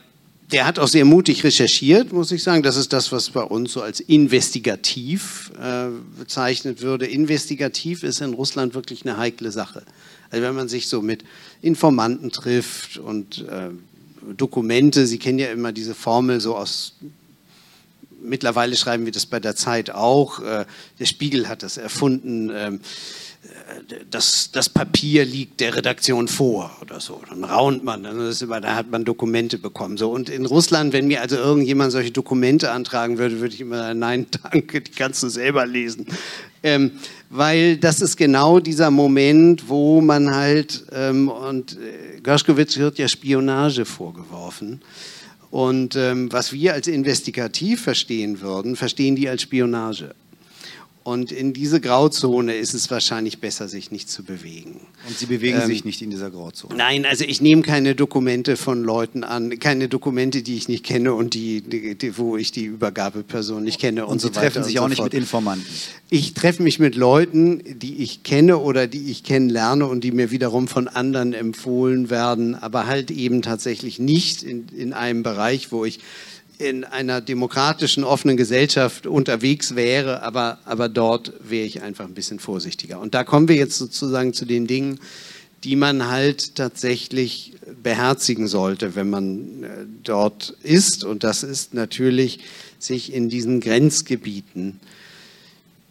der hat auch sehr mutig recherchiert, muss ich sagen. Das ist das, was bei uns so als investigativ äh, bezeichnet würde. Investigativ ist in Russland wirklich eine heikle Sache. Also wenn man sich so mit Informanten trifft und äh, Dokumente, Sie kennen ja immer diese Formel so aus mittlerweile schreiben wir das bei der Zeit auch. Äh, der Spiegel hat das erfunden. Ähm, das, das Papier liegt der Redaktion vor oder so. Dann raunt man, dann, immer, da hat man Dokumente bekommen. So. Und in Russland, wenn mir also irgendjemand solche Dokumente antragen würde, würde ich immer sagen, nein, danke, die kannst du selber lesen. Ähm, weil das ist genau dieser Moment, wo man halt, ähm, und äh, Gershkovich wird ja Spionage vorgeworfen. Und ähm, was wir als investigativ verstehen würden, verstehen die als Spionage. Und in diese Grauzone ist es wahrscheinlich besser, sich nicht zu bewegen. Und Sie bewegen ähm, sich nicht in dieser Grauzone? Nein, also ich nehme keine Dokumente von Leuten an, keine Dokumente, die ich nicht kenne und die, die, wo ich die Übergabeperson nicht kenne und, und Sie so treffen sich auch so nicht mit Informanten? Ich treffe mich mit Leuten, die ich kenne oder die ich kennenlerne und die mir wiederum von anderen empfohlen werden, aber halt eben tatsächlich nicht in, in einem Bereich, wo ich in einer demokratischen, offenen Gesellschaft unterwegs wäre, aber, aber dort wäre ich einfach ein bisschen vorsichtiger. Und da kommen wir jetzt sozusagen zu den Dingen, die man halt tatsächlich beherzigen sollte, wenn man äh, dort ist. Und das ist natürlich, sich in diesen Grenzgebieten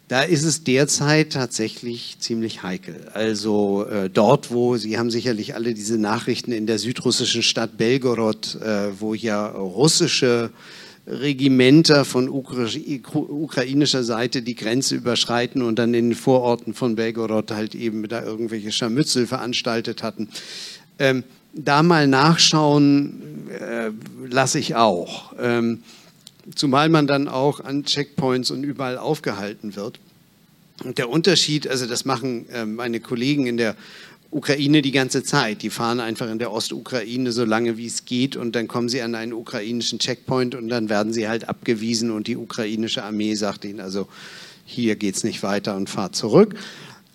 da ist es derzeit tatsächlich ziemlich heikel. Also äh, dort, wo, Sie haben sicherlich alle diese Nachrichten in der südrussischen Stadt Belgorod, äh, wo ja russische Regimenter von Ukra ukrainischer Seite die Grenze überschreiten und dann in den Vororten von Belgorod halt eben da irgendwelche Scharmützel veranstaltet hatten. Ähm, da mal nachschauen äh, lasse ich auch. Ähm, zumal man dann auch an Checkpoints und überall aufgehalten wird. Und der Unterschied, also das machen äh, meine Kollegen in der Ukraine die ganze Zeit. Die fahren einfach in der Ostukraine so lange wie es geht und dann kommen sie an einen ukrainischen Checkpoint und dann werden sie halt abgewiesen und die ukrainische Armee sagt ihnen, also hier geht es nicht weiter und fahrt zurück.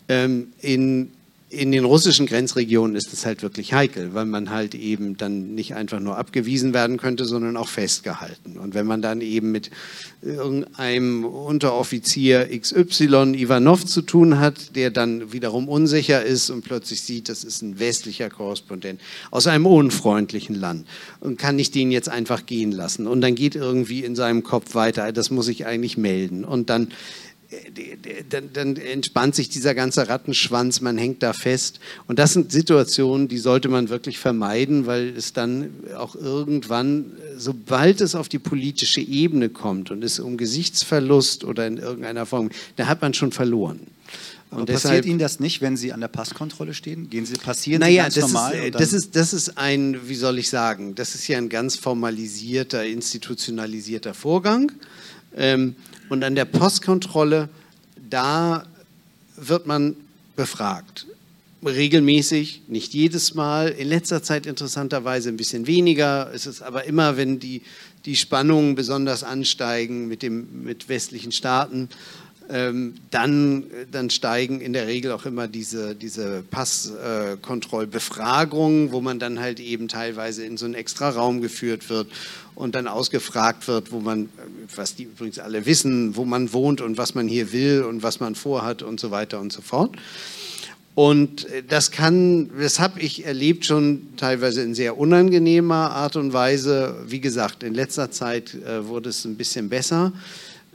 Ähm, in in den russischen Grenzregionen ist es halt wirklich heikel, weil man halt eben dann nicht einfach nur abgewiesen werden könnte, sondern auch festgehalten. Und wenn man dann eben mit irgendeinem Unteroffizier XY Ivanov zu tun hat, der dann wiederum unsicher ist und plötzlich sieht, das ist ein westlicher Korrespondent aus einem unfreundlichen Land und kann nicht den jetzt einfach gehen lassen. Und dann geht irgendwie in seinem Kopf weiter, das muss ich eigentlich melden. Und dann dann, dann, entspannt sich dieser ganze Rattenschwanz, man hängt da fest. Und das sind Situationen, die sollte man wirklich vermeiden, weil es dann auch irgendwann, sobald es auf die politische Ebene kommt und es um Gesichtsverlust oder in irgendeiner Form, da hat man schon verloren. Und deshalb, passiert Ihnen das nicht, wenn Sie an der Passkontrolle stehen? Gehen Sie, passieren naja, Sie ganz das normal? Ist, das, ist, das ist ein, wie soll ich sagen, das ist ja ein ganz formalisierter, institutionalisierter Vorgang. Ähm, und an der Postkontrolle, da wird man befragt. Regelmäßig, nicht jedes Mal, in letzter Zeit interessanterweise ein bisschen weniger. Es ist aber immer, wenn die, die Spannungen besonders ansteigen mit, dem, mit westlichen Staaten, dann, dann steigen in der Regel auch immer diese, diese Passkontrollbefragungen, wo man dann halt eben teilweise in so einen extra Raum geführt wird und dann ausgefragt wird, wo man, was die übrigens alle wissen, wo man wohnt und was man hier will und was man vorhat und so weiter und so fort. Und das kann, das habe ich erlebt schon teilweise in sehr unangenehmer Art und Weise. Wie gesagt, in letzter Zeit äh, wurde es ein bisschen besser.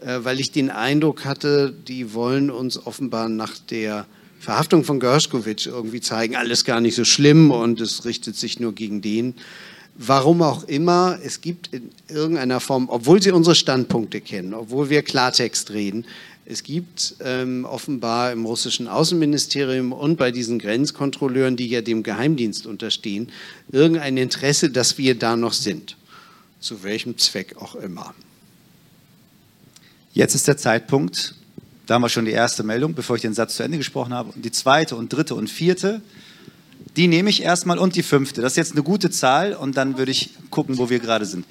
Äh, weil ich den Eindruck hatte, die wollen uns offenbar nach der Verhaftung von Gershkovich irgendwie zeigen, alles gar nicht so schlimm und es richtet sich nur gegen den. Warum auch immer, es gibt in irgendeiner Form, obwohl sie unsere Standpunkte kennen, obwohl wir Klartext reden, es gibt ähm, offenbar im russischen Außenministerium und bei diesen Grenzkontrolleuren, die ja dem Geheimdienst unterstehen, irgendein Interesse, dass wir da noch sind. Zu welchem Zweck auch immer. Jetzt ist der Zeitpunkt, da haben wir schon die erste Meldung, bevor ich den Satz zu Ende gesprochen habe. Und die zweite und dritte und vierte, die nehme ich erstmal und die fünfte. Das ist jetzt eine gute Zahl und dann würde ich gucken, wo wir gerade sind.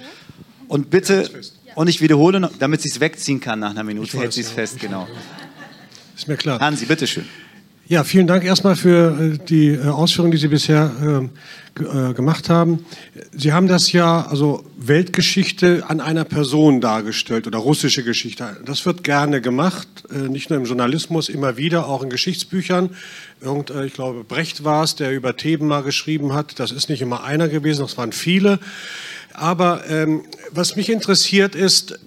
Und bitte, und ich wiederhole, noch, damit sie es wegziehen kann nach einer Minute, hält sie es fest, genau. Ist mir klar. Hansi, bitteschön. Ja, vielen Dank erstmal für äh, die äh, Ausführungen, die Sie bisher ähm, äh, gemacht haben. Sie haben das ja, also Weltgeschichte an einer Person dargestellt oder russische Geschichte. Das wird gerne gemacht, nicht nur im Journalismus, immer wieder, auch in Geschichtsbüchern. Irgend, ich glaube, Brecht war es, der über Theben mal geschrieben hat. Das ist nicht immer einer gewesen, das waren viele. Aber ähm, was mich interessiert ist,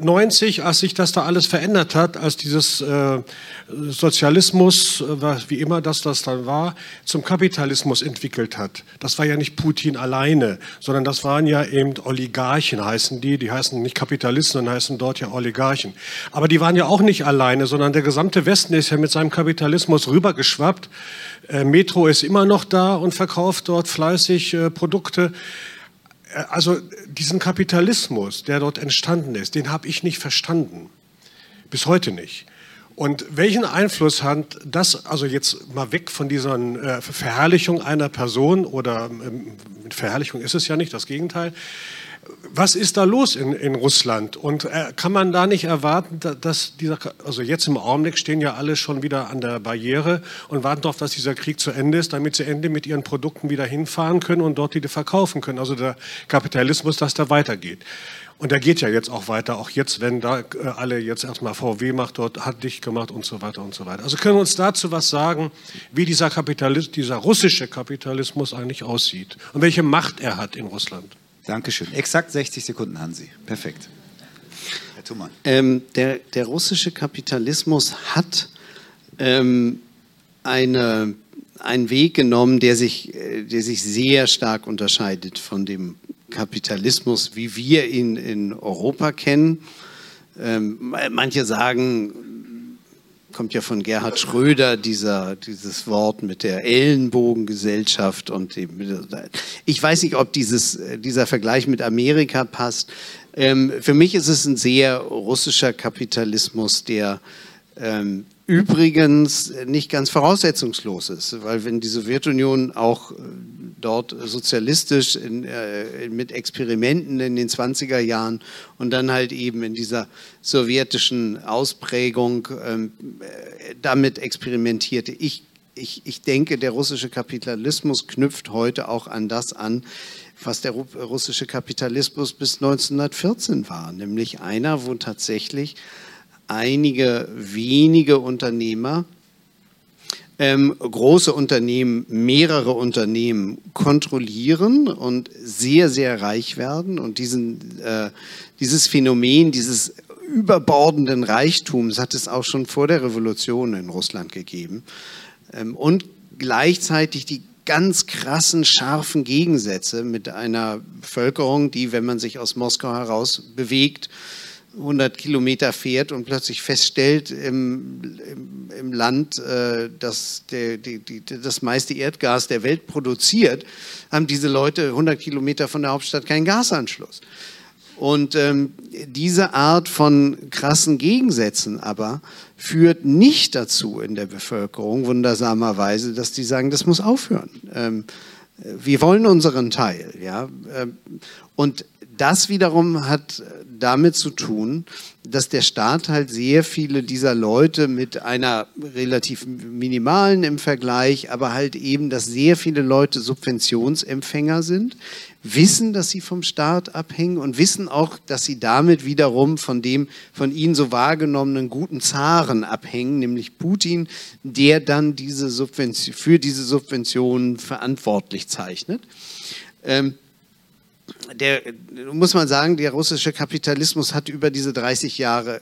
90, als sich das da alles verändert hat, als dieses äh, Sozialismus, äh, wie immer das das dann war, zum Kapitalismus entwickelt hat. Das war ja nicht Putin alleine, sondern das waren ja eben Oligarchen, heißen die. Die heißen nicht Kapitalisten, sondern heißen dort ja Oligarchen. Aber die waren ja auch nicht alleine, sondern der gesamte Westen ist ja mit seinem Kapitalismus rübergeschwappt. Äh, Metro ist immer noch da und verkauft dort fleißig äh, Produkte. Äh, also diesen Kapitalismus, der dort entstanden ist, den habe ich nicht verstanden. Bis heute nicht. Und welchen Einfluss hat das, also jetzt mal weg von dieser äh, Verherrlichung einer Person oder ähm, Verherrlichung ist es ja nicht, das Gegenteil, was ist da los in, in Russland? Und äh, kann man da nicht erwarten, dass dieser, also jetzt im Augenblick stehen ja alle schon wieder an der Barriere und warten darauf, dass dieser Krieg zu Ende ist, damit sie endlich mit ihren Produkten wieder hinfahren können und dort die verkaufen können. Also der Kapitalismus, dass da weitergeht. Und der geht ja jetzt auch weiter, auch jetzt, wenn da äh, alle jetzt erstmal VW macht, dort hat dicht gemacht und so weiter und so weiter. Also können wir uns dazu was sagen, wie dieser Kapitalismus, dieser russische Kapitalismus eigentlich aussieht und welche Macht er hat in Russland. Dankeschön. Exakt 60 Sekunden, Hansi. Perfekt. Herr Thumann. Ähm, der, der, russische Kapitalismus hat ähm, eine, einen Weg genommen, der sich, äh, der sich sehr stark unterscheidet von dem Kapitalismus, wie wir ihn in Europa kennen. Ähm, manche sagen, kommt ja von Gerhard Schröder, dieser, dieses Wort mit der Ellenbogengesellschaft und dem, ich weiß nicht, ob dieses, dieser Vergleich mit Amerika passt. Ähm, für mich ist es ein sehr russischer Kapitalismus, der Ähm, übrigens nicht ganz voraussetzungslos ist, weil wenn die Sowjetunion auch äh, dort sozialistisch in, äh, mit Experimenten in den 20er Jahren und dann halt eben in dieser sowjetischen Ausprägung ähm, äh, damit experimentierte. Ich, ich, ich denke, der russische Kapitalismus knüpft heute auch an das an, was der russische Kapitalismus bis 1914 war, nämlich einer, wo tatsächlich einige wenige Unternehmer, ähm, große Unternehmen, mehrere Unternehmen kontrollieren und sehr, sehr reich werden. Und diesen, äh, dieses Phänomen, dieses überbordenden Reichtums hat es auch schon vor der Revolution in Russland gegeben. Ähm, und gleichzeitig die ganz krassen, scharfen Gegensätze mit einer Bevölkerung, die, wenn man sich aus Moskau heraus bewegt, 100 Kilometer fährt und plötzlich feststellt im, im, im Land, äh, dass der, die, die, das meiste Erdgas der Welt produziert, haben diese Leute 100 Kilometer von der Hauptstadt keinen Gasanschluss. Und ähm, diese Art von krassen Gegensätzen aber führt nicht dazu in der Bevölkerung, wundersamerweise, dass die sagen, das muss aufhören. Ähm, wir wollen unseren Teil. Ja? Ähm, und das wiederum hat damit zu tun, dass der Staat halt sehr viele dieser Leute mit einer relativ minimalen im Vergleich, aber halt eben, dass sehr viele Leute Subventionsempfänger sind, wissen, dass sie vom Staat abhängen und wissen auch, dass sie damit wiederum von dem von ihnen so wahrgenommenen guten Zaren abhängen, nämlich Putin, der dann diese Subvention, für diese Subventionen verantwortlich zeichnet. Ähm, der, muss man sagen, der russische Kapitalismus hat über diese 30 Jahre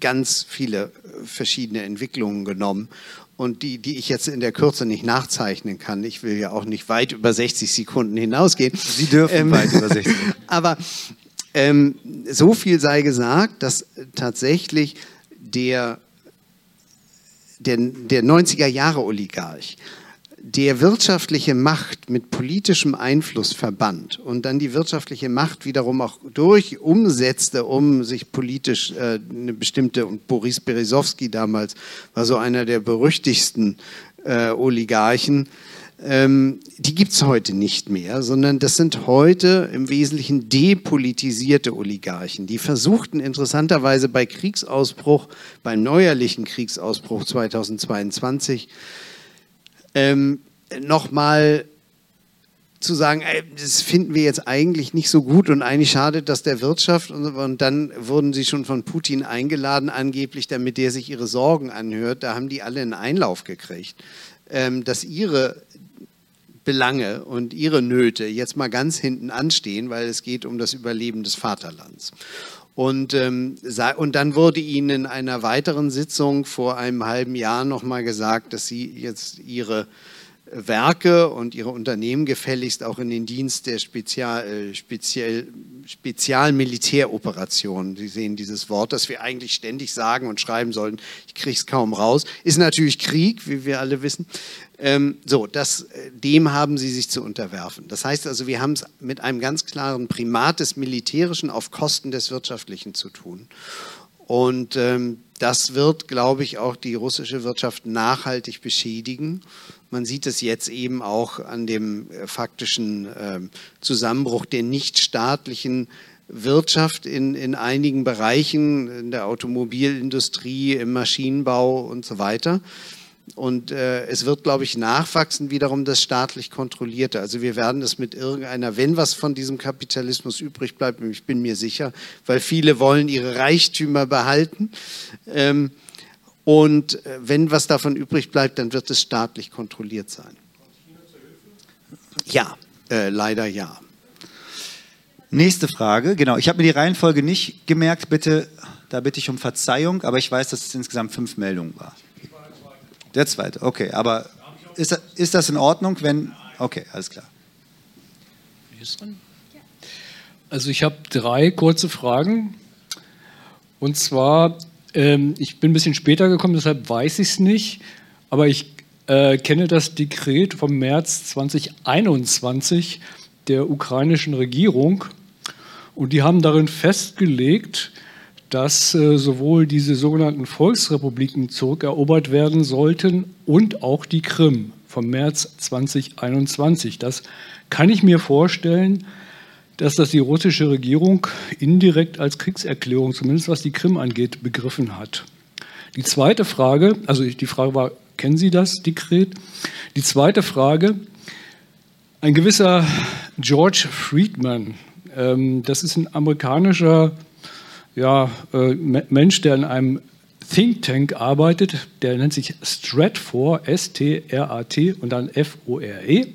ganz viele verschiedene Entwicklungen genommen und die, die ich jetzt in der Kürze nicht nachzeichnen kann. Ich will ja auch nicht weit über 60 Sekunden hinausgehen. Sie dürfen ähm, weit über 60. Aber ähm, so viel sei gesagt, dass tatsächlich der, der, der 90er Jahre Oligarch der wirtschaftliche Macht mit politischem Einfluss verband und dann die wirtschaftliche Macht wiederum auch durch umsetzte, um sich politisch äh, eine bestimmte, und Boris Berezowski damals war so einer der berüchtigsten äh, Oligarchen, ähm, die gibt es heute nicht mehr, sondern das sind heute im Wesentlichen depolitisierte Oligarchen, die versuchten interessanterweise bei Kriegsausbruch, beim neuerlichen Kriegsausbruch 2022, ähm, nochmal zu sagen, ey, das finden wir jetzt eigentlich nicht so gut und eigentlich schadet das der Wirtschaft. Und, und, dann wurden sie schon von Putin eingeladen, angeblich, damit der sich ihre Sorgen anhört. Da haben die alle einen Einlauf gekriegt, ähm, dass ihre Belange und ihre Nöte jetzt mal ganz hinten anstehen, weil es geht um das Überleben des Vaterlands. Und, ähm, und dann wurde ihnen in einer weiteren Sitzung vor einem halben Jahr nochmal gesagt, dass sie jetzt ihre Werke und ihre Unternehmen gefälligst auch in den Dienst der Spezial, äh, Spezial, Spezialmilitäroperationen, Sie sehen dieses Wort, das wir eigentlich ständig sagen und schreiben sollten, ich kriege es kaum raus, ist natürlich Krieg, wie wir alle wissen. Ähm, so, das, äh, dem haben sie sich zu unterwerfen. Das heißt also, wir haben es mit einem ganz klaren Primat des Militärischen auf Kosten des Wirtschaftlichen zu tun. Und ähm, das wird, glaube ich, auch die russische Wirtschaft nachhaltig beschädigen. Man sieht es jetzt eben auch an dem äh, faktischen äh, Zusammenbruch der nichtstaatlichen Wirtschaft in, in einigen Bereichen, in der Automobilindustrie, im Maschinenbau und so weiter. Und äh, es wird, glaube ich, nachwachsen wiederum das staatlich kontrollierte. Also wir werden es mit irgendeiner, wenn was von diesem Kapitalismus übrig bleibt, ich bin mir sicher, weil viele wollen ihre Reichtümer behalten. Ähm, und äh, wenn was davon übrig bleibt, dann wird es staatlich kontrolliert sein. Ja, äh, leider ja. Nächste Frage, genau. Ich habe mir die Reihenfolge nicht gemerkt, bitte, da bitte ich um Verzeihung, aber ich weiß, dass es insgesamt fünf Meldungen war. Der zweite, okay. Aber ist, ist das in Ordnung, wenn. Okay, alles klar. Also ich habe drei kurze Fragen. Und zwar, ähm, ich bin ein bisschen später gekommen, deshalb weiß ich es nicht, aber ich äh, kenne das Dekret vom März 2021 der ukrainischen Regierung und die haben darin festgelegt, dass äh, sowohl diese sogenannten Volksrepubliken zurückerobert werden sollten und auch die Krim vom März 2021. Das kann ich mir vorstellen, dass das die russische Regierung indirekt als Kriegserklärung, zumindest was die Krim angeht, begriffen hat. Die zweite Frage, also die Frage war, kennen Sie das Dekret? Die zweite Frage, ein gewisser George Friedman, ähm, das ist ein amerikanischer ja, äh, Mensch, der in einem Think Tank arbeitet, der nennt sich Stratfor, S-T-R-A-T und dann F-O-R-E.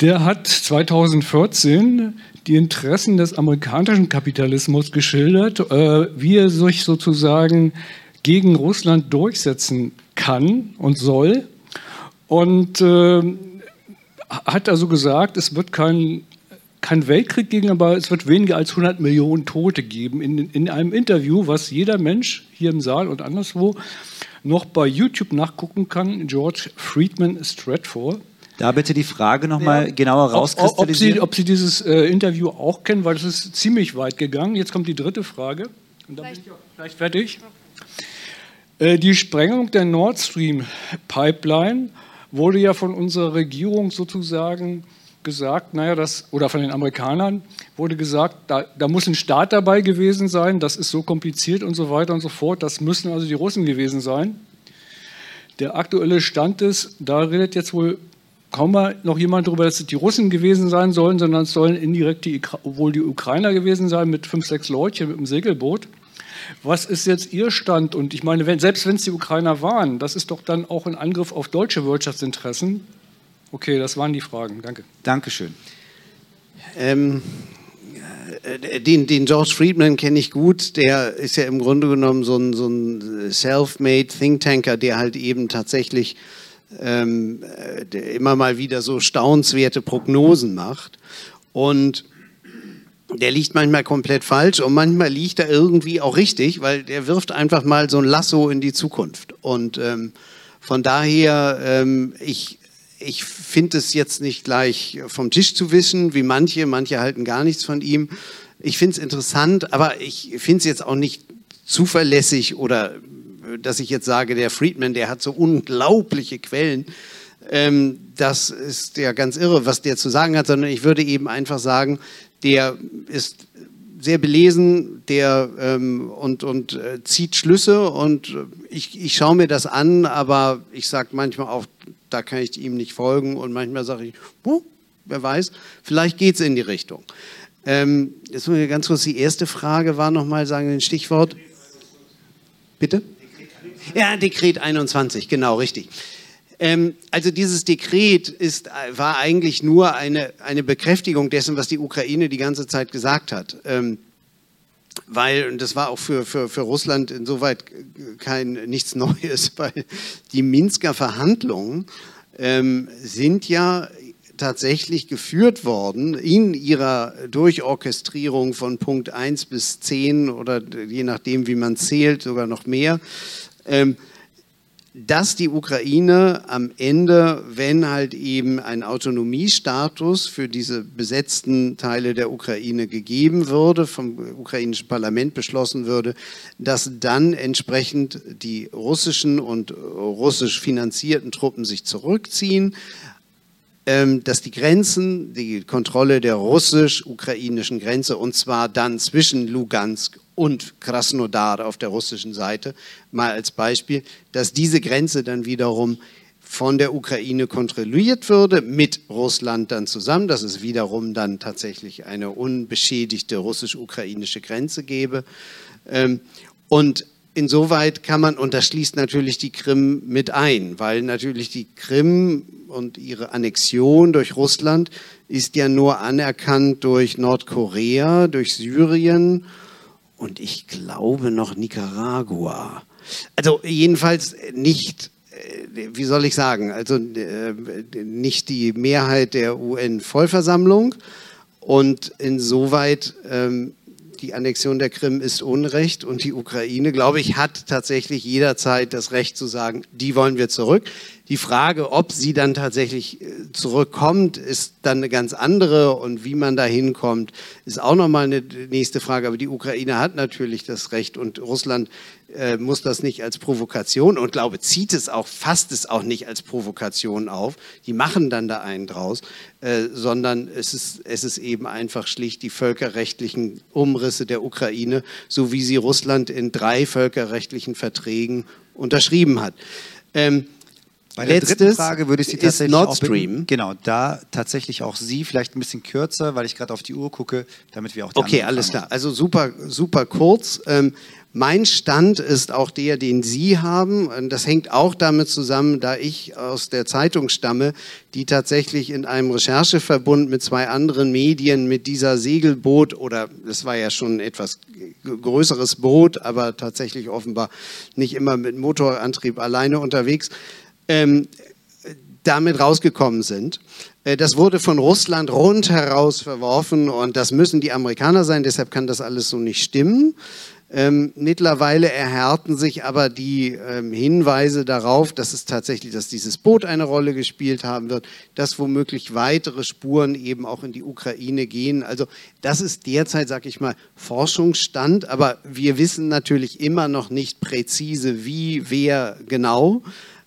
Der hat 2014 die Interessen des amerikanischen Kapitalismus geschildert, äh, wie er sich sozusagen gegen Russland durchsetzen kann und soll. Und äh, hat also gesagt, es wird kein, kein Weltkrieg geben, aber es wird weniger als 100 Millionen Tote geben. In, in einem Interview, was jeder Mensch hier im Saal und anderswo noch bei YouTube nachgucken kann, George Friedman Stratfor. Da bitte die Frage nochmal ja. genauer rauskristallisieren. Ob, ob, Sie, ob Sie dieses äh, Interview auch kennen, weil das ist ziemlich weit gegangen. Jetzt kommt die dritte Frage. Und dann bin ich auch gleich fertig. Äh, die Sprengung der Nord Stream Pipeline wurde ja von unserer Regierung sozusagen gesagt, naja, das, oder von den Amerikanern wurde gesagt, da, da, muss ein Staat dabei gewesen sein, das ist so kompliziert und so weiter und so fort, das müssen also die Russen gewesen sein. Der aktuelle Stand ist, da redet jetzt wohl kaum mal noch jemand darüber, dass es die Russen gewesen sein sollen, sondern es sollen indirekt die, wohl die Ukrainer gewesen sein mit fünf, sechs Leutchen mit dem Segelboot. Was ist jetzt Ihr Stand? Und ich meine, wenn, selbst wenn es die Ukrainer waren, das ist doch dann auch ein Angriff auf deutsche Wirtschaftsinteressen. Okay, das waren die Fragen. Danke. Dankeschön. Ähm, äh, den, den, George Friedman kenne ich gut. Der ist ja im Grunde genommen so ein, so ein self-made Think-Tanker, der halt eben tatsächlich ähm, immer mal wieder so staunenswerte Prognosen macht. Und der liegt manchmal komplett falsch und manchmal liegt er irgendwie auch richtig, weil der wirft einfach mal so ein Lasso in die Zukunft. Und ähm, von daher, ähm, ich, ich finde es jetzt nicht gleich vom Tisch zu wissen, wie manche, manche halten gar nichts von ihm. Ich finde es interessant, aber ich finde es jetzt auch nicht zuverlässig oder dass ich jetzt sage, der Friedman, der hat so unglaubliche Quellen. Ähm, das ist ja ganz irre, was der zu sagen hat, sondern ich würde eben einfach sagen, der ist sehr belesen der, ähm, und, und äh, zieht Schlüsse und ich, ich schaue mir das an, aber ich sage manchmal auch, da kann ich ihm nicht folgen und manchmal sage ich, oh, wer weiß, vielleicht geht es in die Richtung. Ähm, jetzt muss ich ganz kurz, die erste Frage war nochmal, sagen Sie ein Stichwort. Bitte? Ja, Dekret 21, genau, richtig. Ähm, also dieses Dekret ist, war eigentlich nur eine, eine Bekräftigung dessen, was die Ukraine die ganze Zeit gesagt hat. Ähm, weil, und das war auch für, für, für Russland insoweit kein, nichts Neues, weil die Minsker Verhandlungen ähm, sind ja tatsächlich geführt worden in ihrer Durchorchestrierung von Punkt 1 bis 10 oder je nachdem, wie man zählt, sogar noch mehr. Ähm, dass die Ukraine am Ende, wenn halt eben ein Autonomiestatus für diese besetzten Teile der Ukraine gegeben würde, vom ukrainischen Parlament beschlossen würde, dass dann entsprechend die russischen und russisch finanzierten Truppen sich zurückziehen, dass die Grenzen, die Kontrolle der russisch-ukrainischen Grenze, und zwar dann zwischen Lugansk und Krasnodar auf der russischen Seite, mal als Beispiel, dass diese Grenze dann wiederum von der Ukraine kontrolliert würde, mit Russland dann zusammen, dass es wiederum dann tatsächlich eine unbeschädigte russisch-ukrainische Grenze gäbe. Ähm, und insoweit kann man, und das schließt natürlich die Krim mit ein, weil natürlich die Krim und ihre Annexion durch Russland ist ja nur anerkannt durch Nordkorea, durch Syrien und ich glaube noch Nicaragua. Also jedenfalls nicht, äh, wie soll ich sagen, also äh, nicht die Mehrheit der UN-Vollversammlung. Und insoweit ähm, die Annexion der Krim ist Unrecht und die Ukraine, glaube ich, hat tatsächlich jederzeit das Recht zu sagen, die wollen wir zurück. Die Frage, ob sie dann tatsächlich äh, zurückkommt, ist dann eine ganz andere und wie man da hinkommt, ist auch nochmal eine nächste Frage. Aber die Ukraine hat natürlich das Recht und Russland äh, muss das nicht als Provokation und glaube, zieht es auch, fasst es auch nicht als Provokation auf. Die machen dann da einen draus, äh, sondern es ist, es ist eben einfach schlicht die völkerrechtlichen Umrisse der Ukraine, so wie sie Russland in drei völkerrechtlichen Verträgen unterschrieben hat. Ähm, bei der Letztes dritten Frage würde ich Sie tatsächlich Nord Stream. Bitten, genau, da tatsächlich auch Sie, vielleicht ein bisschen kürzer, weil ich gerade auf die Uhr gucke, damit wir auch. Okay, alles klar. Also super, super kurz. Ähm, mein Stand ist auch der, den Sie haben. Das hängt auch damit zusammen, da ich aus der Zeitung stamme, die tatsächlich in einem Rechercheverbund mit zwei anderen Medien mit dieser Segelboot oder das war ja schon ein etwas größeres Boot, aber tatsächlich offenbar nicht immer mit Motorantrieb alleine unterwegs, ähm, damit rausgekommen sind. Äh, das wurde von Russland rundheraus verworfen und das müssen die Amerikaner sein, deshalb kann das alles so nicht stimmen. Ähm, mittlerweile erhärten sich aber die ähm, Hinweise darauf, dass es tatsächlich, dass dieses Boot eine Rolle gespielt haben wird, dass womöglich weitere Spuren eben auch in die Ukraine gehen. Also das ist derzeit, sag ich mal, Forschungsstand, aber wir wissen natürlich immer noch nicht präzise, wie, wer genau.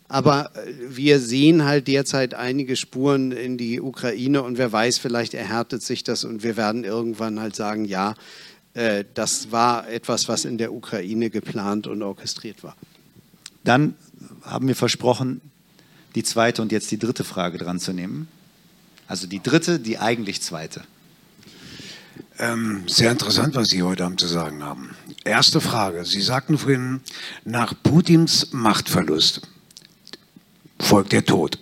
Aber äh, wir sehen halt derzeit einige Spuren in die Ukraine und wer weiß, vielleicht erhärtet sich das und wir werden irgendwann halt sagen, ja, das war etwas, was in der Ukraine geplant und orchestriert war. Dann haben wir versprochen, die zweite und jetzt die dritte Frage dran zu nehmen. Also die dritte, die eigentlich zweite. Ähm, sehr interessant, was Sie heute Abend zu sagen haben. Erste Frage. Sie sagten vorhin, nach Putins Machtverlust folgt der Tod.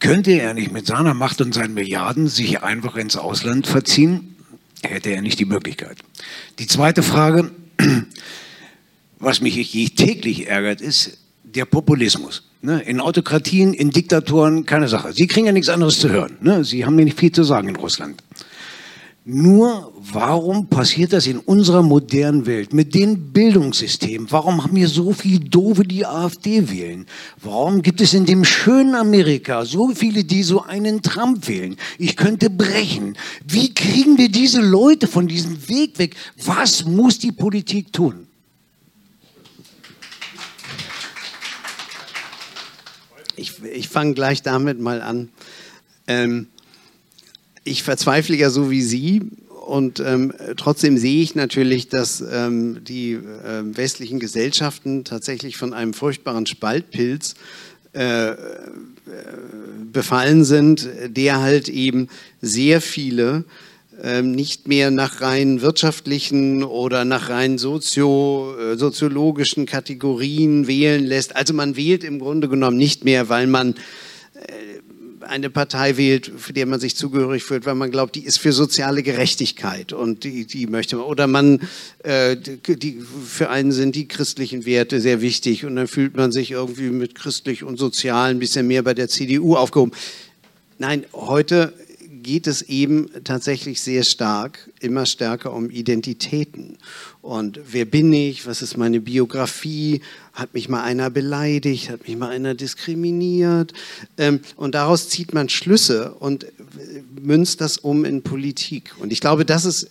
Könnte er nicht mit seiner Macht und seinen Milliarden sich einfach ins Ausland verziehen? Hätte er nicht die Möglichkeit. Die zweite Frage, was mich täglich ärgert, ist der Populismus. Ne? In Autokratien, in Diktatoren, keine Sache. Sie kriegen ja nichts anderes zu hören. Ne? Sie haben ja nicht viel zu sagen in Russland. Nur warum passiert das in unserer modernen Welt mit dem Bildungssystem? Warum haben wir so viele Doofe, die AfD wählen? Warum gibt es in dem schönen Amerika so viele, die so einen Trump wählen? Ich könnte brechen. Wie kriegen wir diese Leute von diesem Weg weg? Was muss die Politik tun? Ich, ich fange gleich damit mal an. Ähm, ich verzweifle ja so wie Sie und ähm, trotzdem sehe ich natürlich, dass ähm, die äh, westlichen Gesellschaften tatsächlich von einem furchtbaren Spaltpilz äh, äh, befallen sind, der halt eben sehr viele ähm, nicht mehr nach rein wirtschaftlichen oder nach rein sozio, äh, soziologischen Kategorien wählen lässt. Also man wählt im Grunde genommen nicht mehr, weil man eine Partei wählt, für die man sich zugehörig fühlt, weil man glaubt, die ist für soziale Gerechtigkeit und die, die möchte man. Oder man, äh, die, für einen sind die christlichen Werte sehr wichtig und dann fühlt man sich irgendwie mit christlich und sozial ein bisschen mehr bei der CDU aufgehoben. Nein, heute geht es eben tatsächlich sehr stark, immer stärker um Identitäten. Und wer bin ich? Was ist meine Biografie? Hat mich mal einer beleidigt? Hat mich mal einer diskriminiert? Ähm, und daraus zieht man Schlüsse und münzt das um in Politik. Und ich glaube, das ist,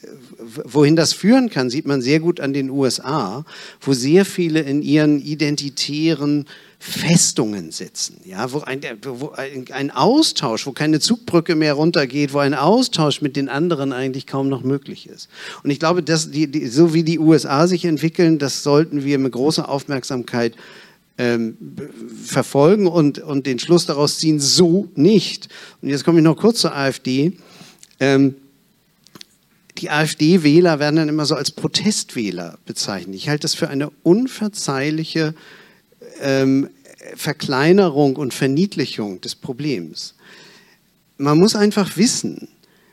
wohin das führen kann, sieht man sehr gut an den USA, wo sehr viele in ihren identitären Festungen sitzen, ja, wo, ein, wo ein, Austausch, wo keine Zugbrücke mehr runtergeht, wo ein Austausch mit den anderen eigentlich kaum noch möglich ist. Und ich glaube, dass die, die, so wie die USA sich entwickeln, das sollten wir mit großer Aufmerksamkeit ähm, verfolgen und, und den Schluss daraus ziehen, so nicht. Und jetzt komme ich noch kurz zur AfD. Ähm, die AfD-Wähler werden dann immer so als Protestwähler bezeichnet. Ich halte das für eine unverzeihliche ähm, Verkleinerung und Verniedlichung des Problems. Man muss einfach wissen,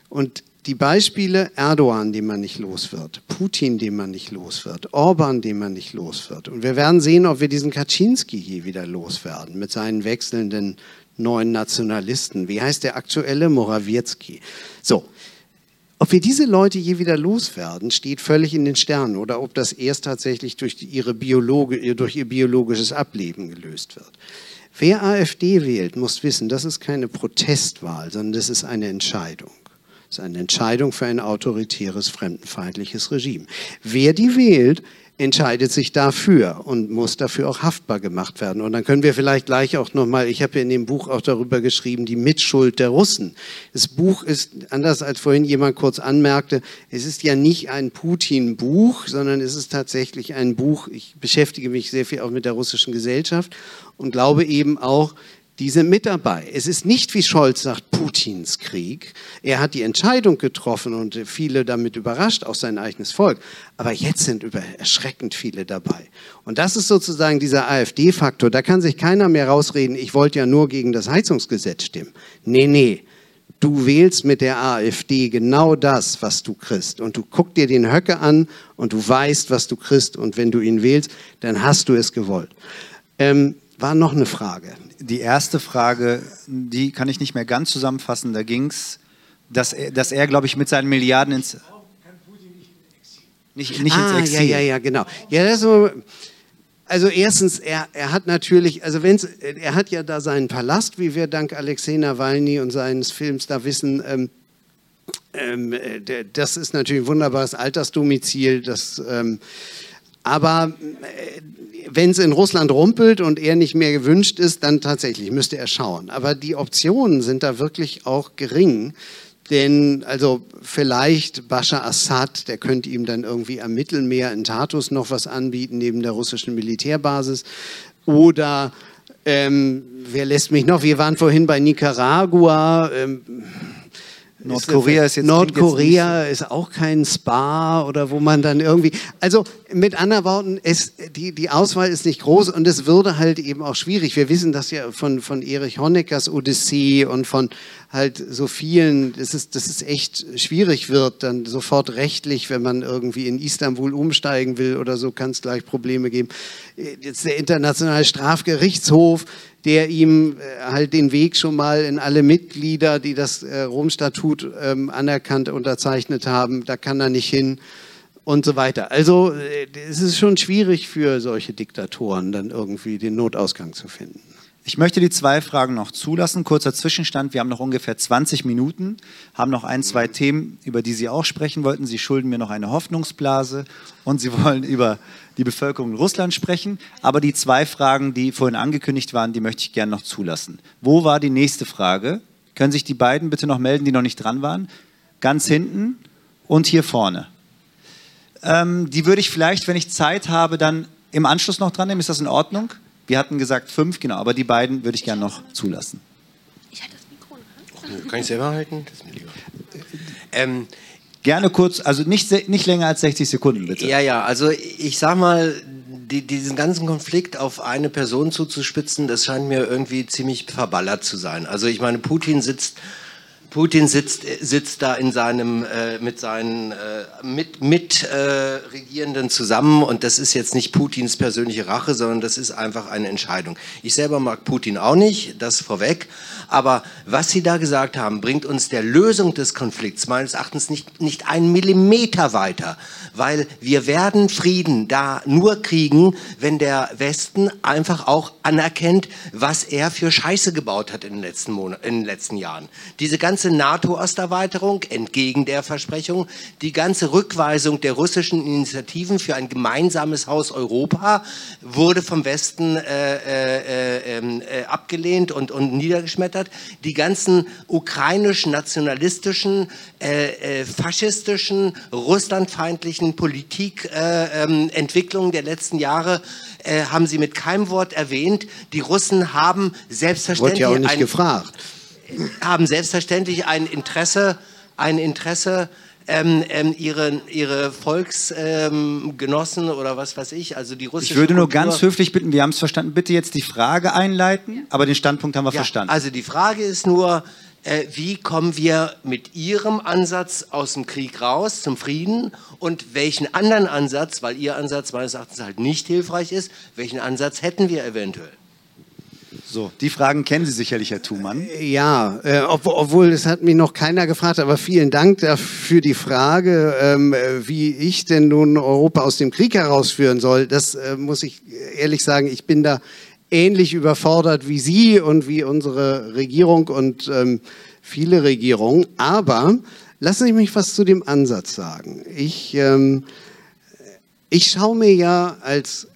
und die Beispiele Erdogan, den man nicht los wird, Putin, den man nicht los wird, Orban, den man nicht los wird. Und wir werden sehen, ob wir diesen Kaczynski hier wieder loswerden mit seinen wechselnden neuen Nationalisten. Wie heißt der aktuelle? Morawiecki. So. Ob wir diese Leute je wieder loswerden, steht völlig in den Sternen oder ob das erst tatsächlich durch, ihre Biologe, durch ihr biologisches Ableben gelöst wird. Wer AfD wählt, muss wissen, das ist keine Protestwahl, sondern das ist eine Entscheidung. Das ist eine Entscheidung für ein autoritäres, fremdenfeindliches Regime. Wer die wählt, entscheidet sich dafür und muss dafür auch haftbar gemacht werden. Und dann können wir vielleicht gleich auch nochmal, ich habe in dem Buch auch darüber geschrieben, die Mitschuld der Russen. Das Buch ist, anders als vorhin jemand kurz anmerkte, es ist ja nicht ein Putin-Buch, sondern es ist tatsächlich ein Buch, ich beschäftige mich sehr viel auch mit der russischen Gesellschaft und glaube eben auch, die sind mit dabei. Es ist nicht, wie Scholz sagt, Putins Krieg. Er hat die Entscheidung getroffen und viele damit überrascht, auch sein eigenes Volk. Aber jetzt sind über erschreckend viele dabei. Und das ist sozusagen dieser AfD-Faktor. Da kann sich keiner mehr rausreden, ich wollte ja nur gegen das Heizungsgesetz stimmen. Nee, nee. Du wählst mit der AfD genau das, was du kriegst. Und du guckst dir den Höcke an und du weißt, was du kriegst. Und wenn du ihn wählst, dann hast du es gewollt. Ähm, war noch eine Frage. Die erste Frage, die kann ich nicht mehr ganz zusammenfassen. Da ging es, dass er, dass er glaube ich, mit seinen Milliarden ins. Nicht, nicht ah, ins Exil. Ja, ja, ja, genau. Ja, das ist, also erstens, er, er hat natürlich, also wenn's, er hat ja da seinen Palast, wie wir dank Alexei Nawalny und seines Films da wissen. Ähm, ähm, das ist natürlich ein wunderbares Altersdomizil. Das, ähm, aber äh, wenn es in Russland rumpelt und er nicht mehr gewünscht ist, dann tatsächlich müsste er schauen. Aber die Optionen sind da wirklich auch gering. Denn also vielleicht Bashar Assad, der könnte ihm dann irgendwie am Mittelmeer in Tartus noch was anbieten, neben der russischen Militärbasis. Oder ähm, wer lässt mich noch? Wir waren vorhin bei Nicaragua. Ähm, Nordkorea ist jetzt Nordkorea jetzt ist auch kein Spa oder wo man dann irgendwie. Also mit anderen Worten, es, die, die Auswahl ist nicht groß und es würde halt eben auch schwierig. Wir wissen das ja von, von Erich Honeckers Odyssee und von halt so vielen, dass es, dass es echt schwierig wird, dann sofort rechtlich, wenn man irgendwie in Istanbul umsteigen will oder so, kann es gleich Probleme geben. Jetzt der Internationale Strafgerichtshof, der ihm äh, halt den Weg schon mal in alle Mitglieder, die das äh, Rom-Statut ähm, anerkannt, unterzeichnet haben, da kann er nicht hin und so weiter. Also äh, es ist schon schwierig für solche Diktatoren dann irgendwie den Notausgang zu finden. Ich möchte die zwei Fragen noch zulassen. Kurzer Zwischenstand. Wir haben noch ungefähr 20 Minuten, haben noch ein, zwei Themen, über die Sie auch sprechen wollten. Sie schulden mir noch eine Hoffnungsblase und Sie wollen über die Bevölkerung in Russland sprechen. Aber die zwei Fragen, die vorhin angekündigt waren, die möchte ich gerne noch zulassen. Wo war die nächste Frage? Können sich die beiden bitte noch melden, die noch nicht dran waren? Ganz hinten und hier vorne. Ähm, die würde ich vielleicht, wenn ich Zeit habe, dann im Anschluss noch dran nehmen. Ist das in Ordnung? Wir hatten gesagt fünf, genau, aber die beiden würde ich gerne noch zulassen. Ich halte das Mikro Hand. Kann ich selber halten? Das ist mir lieber. Ähm, Gerne kurz, also nicht, nicht länger als 60 Sekunden, bitte. Ja, ja, also ich sag mal, die, diesen ganzen Konflikt auf eine Person zuzuspitzen, das scheint mir irgendwie ziemlich verballert zu sein. Also ich meine, Putin sitzt Putin sitzt, sitzt da in seinem, äh, mit seinen äh, mit, mit äh, Regierenden zusammen und das ist jetzt nicht Putins persönliche Rache, sondern das ist einfach eine Entscheidung. Ich selber mag Putin auch nicht, das vorweg, aber was Sie da gesagt haben, bringt uns der Lösung des Konflikts meines Erachtens nicht, nicht einen Millimeter weiter, weil wir werden Frieden da nur kriegen, wenn der Westen einfach auch anerkennt, was er für Scheiße gebaut hat in den letzten, Monaten, in den letzten Jahren. Diese ganze ganze NATO-Osterweiterung entgegen der Versprechung, die ganze Rückweisung der russischen Initiativen für ein gemeinsames Haus Europa wurde vom Westen äh, äh, ähm, äh, abgelehnt und, und niedergeschmettert. Die ganzen ukrainisch-nationalistischen, äh, äh, faschistischen, russlandfeindlichen Politikentwicklungen äh, ähm, der letzten Jahre haben Sie mit keinem Wort erwähnt. Die Russen haben selbstverständlich. Wurde ja auch nicht gefragt haben selbstverständlich ein Interesse, ein Interesse ähm, ähm, ihre, ihre Volksgenossen ähm, oder was weiß ich, also die russische Ich würde nur Kultur ganz höflich bitten, wir haben es verstanden, bitte jetzt die Frage einleiten, aber den Standpunkt haben wir ja, verstanden. Also die Frage ist nur, äh, wie kommen wir mit Ihrem Ansatz aus dem Krieg raus zum Frieden und welchen anderen Ansatz, weil Ihr Ansatz meines Erachtens halt nicht hilfreich ist, welchen Ansatz hätten wir eventuell? So, die Fragen kennen Sie sicherlich, Herr Thumann. Ja, äh, ob, obwohl es hat mich noch keiner gefragt, aber vielen Dank für die Frage, ähm, wie ich denn nun Europa aus dem Krieg herausführen soll. Das äh, muss ich ehrlich sagen, ich bin da ähnlich überfordert wie Sie und wie unsere Regierung und ähm, viele Regierungen. Aber lassen Sie mich was zu dem Ansatz sagen. Ich, ähm, ich schaue mir ja als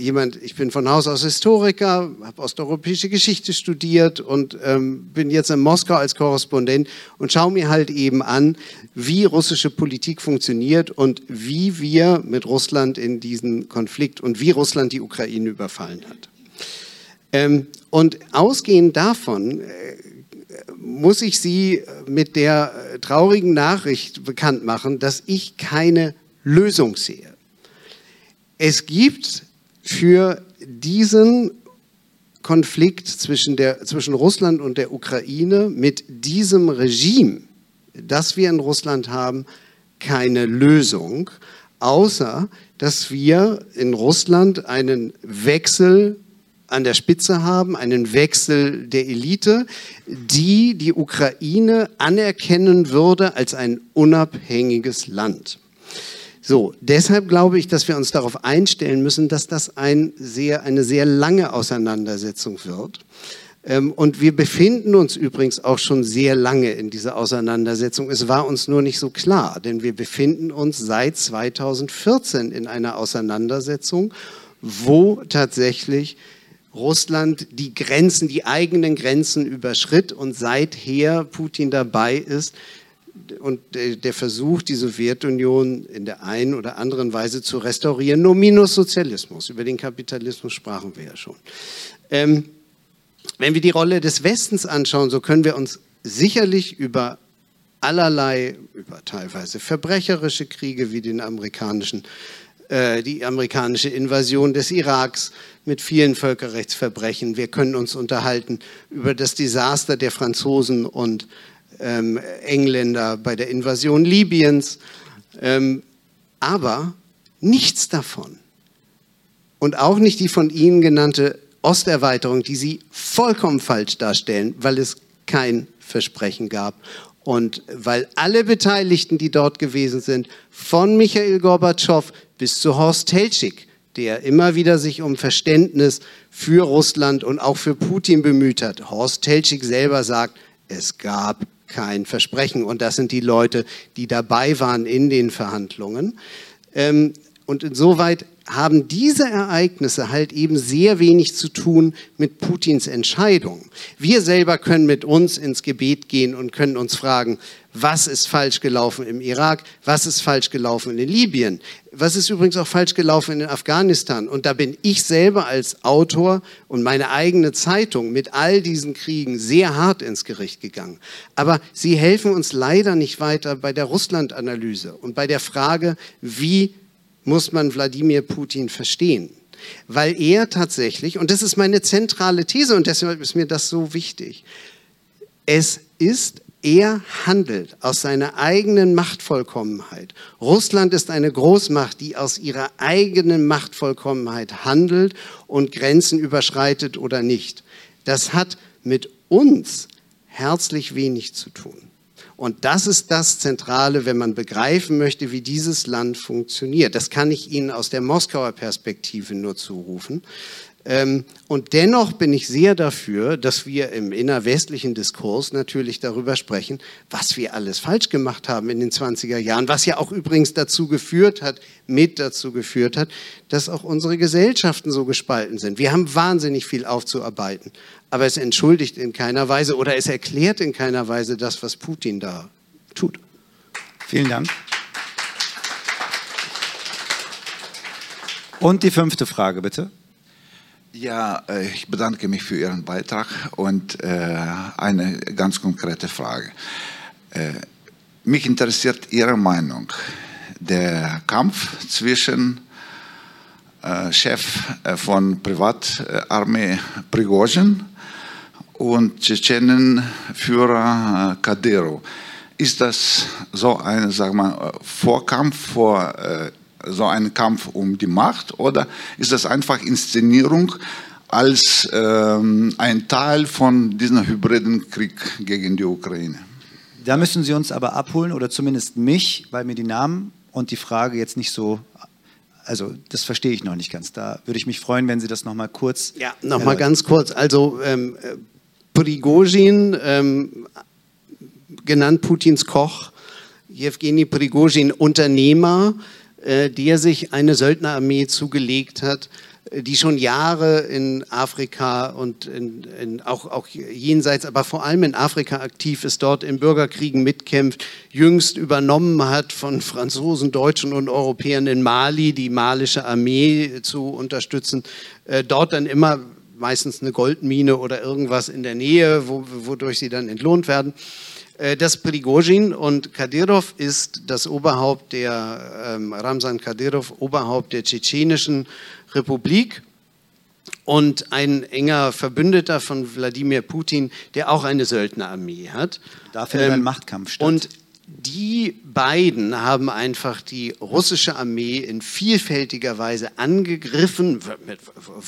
jemand, ich bin von Haus aus Historiker, habe osteuropäische Geschichte studiert und ähm, bin jetzt in Moskau als Korrespondent und schaue mir halt eben an, wie russische Politik funktioniert und wie wir mit Russland in diesen Konflikt und wie Russland die Ukraine überfallen hat. Ähm, und ausgehend davon äh, muss ich Sie mit der äh, traurigen Nachricht bekannt machen, dass ich keine Lösung sehe. Es gibt für diesen Konflikt zwischen, der, zwischen Russland und der Ukraine mit diesem Regime, das wir in Russland haben, keine Lösung, außer dass wir in Russland einen Wechsel an der Spitze haben, einen Wechsel der Elite, die die Ukraine anerkennen würde als ein unabhängiges Land. So, deshalb glaube ich, dass wir uns darauf einstellen müssen, dass das ein sehr, eine sehr lange Auseinandersetzung wird. Ähm, und wir befinden uns übrigens auch schon sehr lange in dieser Auseinandersetzung. Es war uns nur nicht so klar, denn wir befinden uns seit 2014 in einer Auseinandersetzung, wo tatsächlich Russland die Grenzen, die eigenen Grenzen überschritt und seither Putin dabei ist, und der Versuch, die Sowjetunion in der einen oder anderen Weise zu restaurieren, nur minus Sozialismus. Über den Kapitalismus sprachen wir ja schon. Ähm, wenn wir die Rolle des Westens anschauen, so können wir uns sicherlich über allerlei, über teilweise verbrecherische Kriege wie den amerikanischen äh, die amerikanische Invasion des Iraks mit vielen Völkerrechtsverbrechen. Wir können uns unterhalten über das Desaster der Franzosen und ähm, Engländer bei der Invasion Libyens. Ähm, aber nichts davon und auch nicht die von Ihnen genannte Osterweiterung, die Sie vollkommen falsch darstellen, weil es kein Versprechen gab und weil alle Beteiligten, die dort gewesen sind, von Michael Gorbatschow bis zu Horst Teltschik, der immer wieder sich um Verständnis für Russland und auch für Putin bemüht hat. Horst Teltschik selber sagt, es gab kein Versprechen. Und das sind die Leute, die dabei waren in den Verhandlungen. Ähm, und insoweit haben diese Ereignisse halt eben sehr wenig zu tun mit Putins Entscheidung. Wir selber können mit uns ins Gebet gehen und können uns fragen, was ist falsch gelaufen im Irak, was ist falsch gelaufen in Libyen, was ist übrigens auch falsch gelaufen in Afghanistan. Und da bin ich selber als Autor und meine eigene Zeitung mit all diesen Kriegen sehr hart ins Gericht gegangen. Aber sie helfen uns leider nicht weiter bei der Russland-Analyse und bei der Frage, wie muss man Wladimir Putin verstehen. Weil er tatsächlich, und das ist meine zentrale These und deshalb ist mir das so wichtig, es ist, er handelt aus seiner eigenen Machtvollkommenheit. Russland ist eine Großmacht, die aus ihrer eigenen Machtvollkommenheit handelt und Grenzen überschreitet oder nicht. Das hat mit uns herzlich wenig zu tun. Und das ist das Zentrale, wenn man begreifen möchte, wie dieses Land funktioniert. Das kann ich Ihnen aus der Moskauer Perspektive nur zurufen. Ähm, und dennoch bin ich sehr dafür, dass wir im innerwestlichen Diskurs natürlich darüber sprechen, was wir alles falsch gemacht haben in den 20er Jahren, was ja auch übrigens dazu geführt hat, mit dazu geführt hat, dass auch unsere Gesellschaften so gespalten sind. Wir haben wahnsinnig viel aufzuarbeiten, aber es entschuldigt in keiner Weise oder es erklärt in keiner Weise das, was Putin da tut. Vielen Dank. Und die fünfte Frage, bitte. Ja, äh, ich bedanke mich für Ihren Beitrag und äh, eine ganz konkrete Frage. Äh, mich interessiert Ihre Meinung. Der Kampf zwischen Chef von Privatarmee Prigozhin und Tschetschenenführer Kadyrov. Ist das so ein sag mal, Vorkampf vor so ein Kampf um die Macht oder ist das einfach Inszenierung als ähm, ein Teil von diesem hybriden Krieg gegen die Ukraine. Da müssen Sie uns aber abholen oder zumindest mich, weil mir die Namen und die Frage jetzt nicht so, also das verstehe ich noch nicht ganz. Da würde ich mich freuen, wenn Sie das noch mal kurz. Ja, noch mal ganz kurz. Also ähm, Prigozhin, ähm, genannt Putins Koch, Jewgeni Prigozhin, Unternehmer, äh, der sich eine Söldnerarmee zugelegt hat, die schon Jahre in Afrika und in, in auch, auch jenseits, aber vor allem in Afrika aktiv ist, dort in Bürgerkriegen mitkämpft, jüngst übernommen hat von Franzosen, Deutschen und Europäern in Mali, die malische Armee zu unterstützen, äh, dort dann immer meistens eine Goldmine oder irgendwas in der Nähe, wo, wodurch sie dann entlohnt werden. Äh, das Prigozhin und Kadyrov ist das Oberhaupt der, ähm, Ramsan Kadyrov, Oberhaupt der tschetschenischen Republik und ein enger Verbündeter von Wladimir Putin, der auch eine Söldnerarmee hat. Da findet ähm, ein Machtkampf statt. Und die beiden haben einfach die russische Armee in vielfältiger Weise angegriffen mit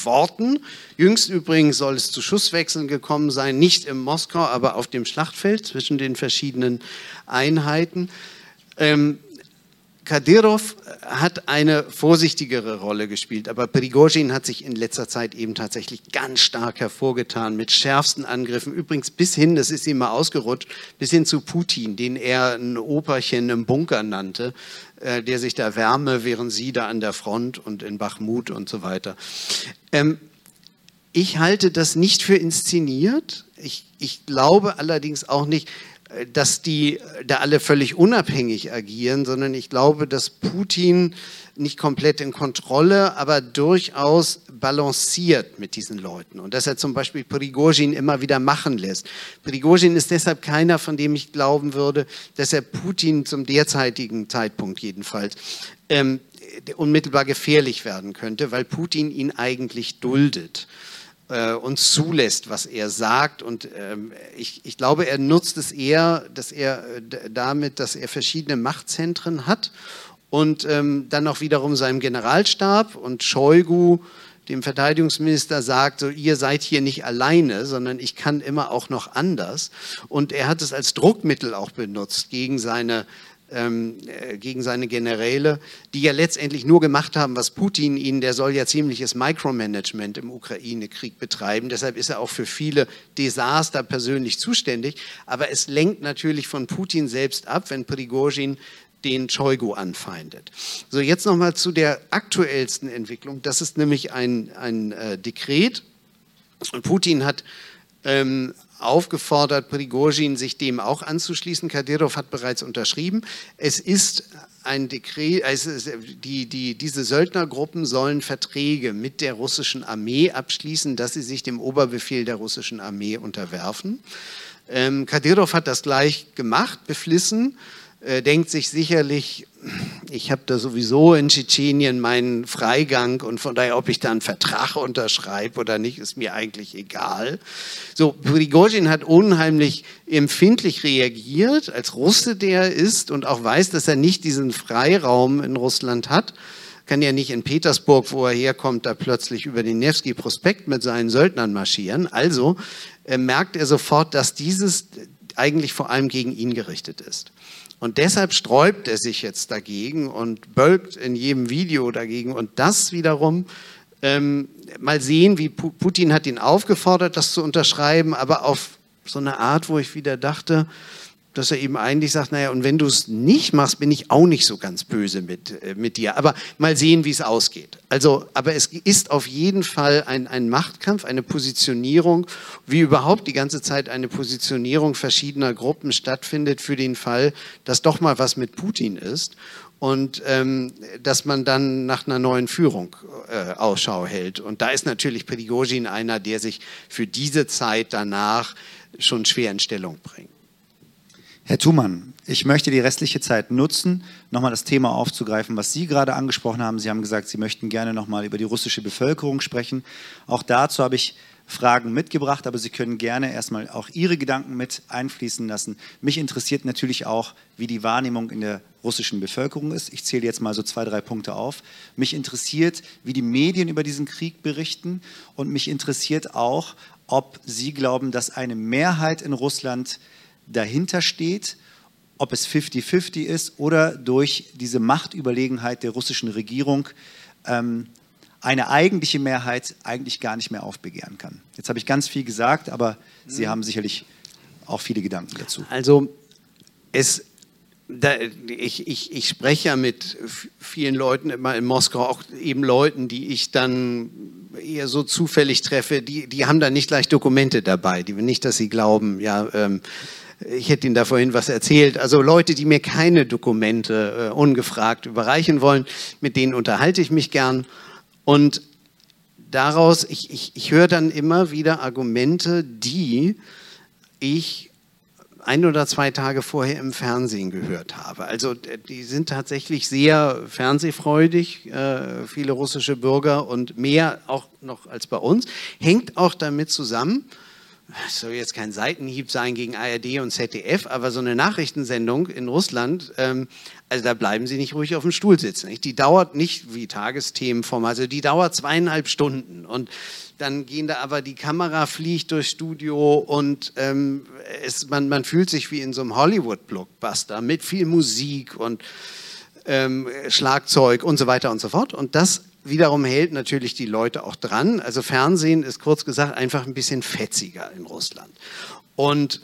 Worten. Jüngst übrigens soll es zu Schusswechseln gekommen sein, nicht in Moskau, aber auf dem Schlachtfeld zwischen den verschiedenen Einheiten. Ähm, Kadyrov hat eine vorsichtigere Rolle gespielt, aber Prigozhin hat sich in letzter Zeit eben tatsächlich ganz stark hervorgetan mit schärfsten Angriffen. Übrigens bis hin, das ist ihm mal ausgerutscht, bis hin zu Putin, den er ein Operchen im Bunker nannte, äh, der sich da wärme, während sie da an der Front und in Bachmut und so weiter. Ähm, ich halte das nicht für inszeniert. Ich, ich glaube allerdings auch nicht, dass die da alle völlig unabhängig agieren, sondern ich glaube, dass Putin nicht komplett in Kontrolle, aber durchaus balanciert mit diesen Leuten und dass er zum Beispiel Prigozhin immer wieder machen lässt. Prigozhin ist deshalb keiner, von dem ich glauben würde, dass er Putin zum derzeitigen Zeitpunkt jedenfalls ähm, unmittelbar gefährlich werden könnte, weil Putin ihn eigentlich duldet äh, uns zulässt, was er sagt. Und ähm, ich, ich, glaube, er nutzt es eher, dass er äh, damit, dass er verschiedene Machtzentren hat und ähm, dann auch wiederum seinem Generalstab und Shoigu, dem Verteidigungsminister, sagt, so, ihr seid hier nicht alleine, sondern ich kann immer auch noch anders. Und er hat es als Druckmittel auch benutzt gegen seine ähm, äh, gegen seine Generäle, die ja letztendlich nur gemacht haben, was Putin ihnen, der soll ja ziemliches Micromanagement im Ukraine-Krieg betreiben. Deshalb ist er auch für viele Desaster persönlich zuständig. Aber es lenkt natürlich von Putin selbst ab, wenn Prigozhin den Choigu anfeindet. So, jetzt nochmal zu der aktuellsten Entwicklung. Das ist nämlich ein, ein äh, Dekret. Und Putin hat ähm, aufgefordert, Prigozhin sich dem auch anzuschließen. Kadyrov hat bereits unterschrieben. Es ist ein Dekret, also die, die, diese Söldnergruppen sollen Verträge mit der russischen Armee abschließen, dass sie sich dem Oberbefehl der russischen Armee unterwerfen. Ähm, Kadyrov hat das gleich gemacht, beflissen äh, denkt sich sicherlich, ich habe da sowieso in Tschetschenien meinen Freigang und von daher, ob ich da einen Vertrag unterschreibe oder nicht, ist mir eigentlich egal. So, Prigozhin hat unheimlich empfindlich reagiert, als Russe der er ist und auch weiß, dass er nicht diesen Freiraum in Russland hat. Kann ja nicht in Petersburg, wo er herkommt, da plötzlich über den Nevsky-Prospekt mit seinen Söldnern marschieren. Also äh, merkt er sofort, dass dieses eigentlich vor allem gegen ihn gerichtet ist. Und deshalb sträubt er sich jetzt dagegen und bölkt in jedem Video dagegen. Und das wiederum, ähm, mal sehen, wie Putin hat ihn aufgefordert, das zu unterschreiben, aber auf so eine Art, wo ich wieder dachte, dass er eben eigentlich sagt, naja, und wenn du es nicht machst, bin ich auch nicht so ganz böse mit, äh, mit dir. Aber mal sehen, wie es ausgeht. Also, aber es ist auf jeden Fall ein, ein Machtkampf, eine Positionierung, wie überhaupt die ganze Zeit eine Positionierung verschiedener Gruppen stattfindet für den Fall, dass doch mal was mit Putin ist und ähm, dass man dann nach einer neuen Führung äh, Ausschau hält. Und da ist natürlich Prigozhin einer, der sich für diese Zeit danach schon schwer in Stellung bringt. Herr Thumann, ich möchte die restliche Zeit nutzen, nochmal das Thema aufzugreifen, was Sie gerade angesprochen haben. Sie haben gesagt, Sie möchten gerne nochmal über die russische Bevölkerung sprechen. Auch dazu habe ich Fragen mitgebracht, aber Sie können gerne erstmal auch Ihre Gedanken mit einfließen lassen. Mich interessiert natürlich auch, wie die Wahrnehmung in der russischen Bevölkerung ist. Ich zähle jetzt mal so zwei, drei Punkte auf. Mich interessiert, wie die Medien über diesen Krieg berichten und mich interessiert auch, ob Sie glauben, dass eine Mehrheit in Russland dahinter steht, ob es 50-50 ist oder durch diese Machtüberlegenheit der russischen Regierung ähm, eine eigentliche Mehrheit eigentlich gar nicht mehr aufbegehren kann. Jetzt habe ich ganz viel gesagt, aber Sie haben sicherlich auch viele Gedanken dazu. Also es, da, ich, ich, ich spreche ja mit vielen Leuten immer in Moskau, auch eben Leuten, die ich dann eher so zufällig treffe, die, die haben da nicht gleich Dokumente dabei, die nicht, dass sie glauben, ja, ähm, ich hätte Ihnen da vorhin was erzählt. Also Leute, die mir keine Dokumente äh, ungefragt überreichen wollen, mit denen unterhalte ich mich gern. Und daraus, ich, ich, ich höre dann immer wieder Argumente, die ich ein oder zwei Tage vorher im Fernsehen gehört habe. Also die sind tatsächlich sehr fernsehfreudig, äh, viele russische Bürger und mehr auch noch als bei uns. Hängt auch damit zusammen, es soll jetzt kein Seitenhieb sein gegen ARD und ZDF, aber so eine Nachrichtensendung in Russland, ähm, also da bleiben Sie nicht ruhig auf dem Stuhl sitzen. Nicht? Die dauert nicht wie Tagesthemenform, also die dauert zweieinhalb Stunden und dann gehen da aber die Kamera fliegt durchs Studio und ähm, es, man, man fühlt sich wie in so einem Hollywood-Blockbuster mit viel Musik und ähm, Schlagzeug und so weiter und so fort. Und das wiederum hält natürlich die Leute auch dran. Also Fernsehen ist kurz gesagt einfach ein bisschen fetziger in Russland. Und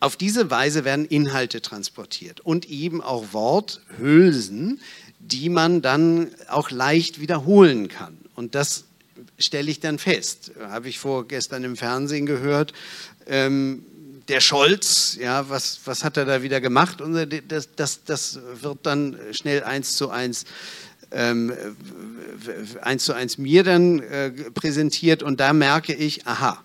auf diese Weise werden Inhalte transportiert und eben auch Worthülsen, die man dann auch leicht wiederholen kann. Und das stelle ich dann fest. Habe ich vorgestern im Fernsehen gehört. Ähm, der Scholz, ja, was, was hat er da wieder gemacht? Und das, das, das wird dann schnell eins zu eins ähm, eins zu eins mir dann äh, präsentiert und da merke ich, aha,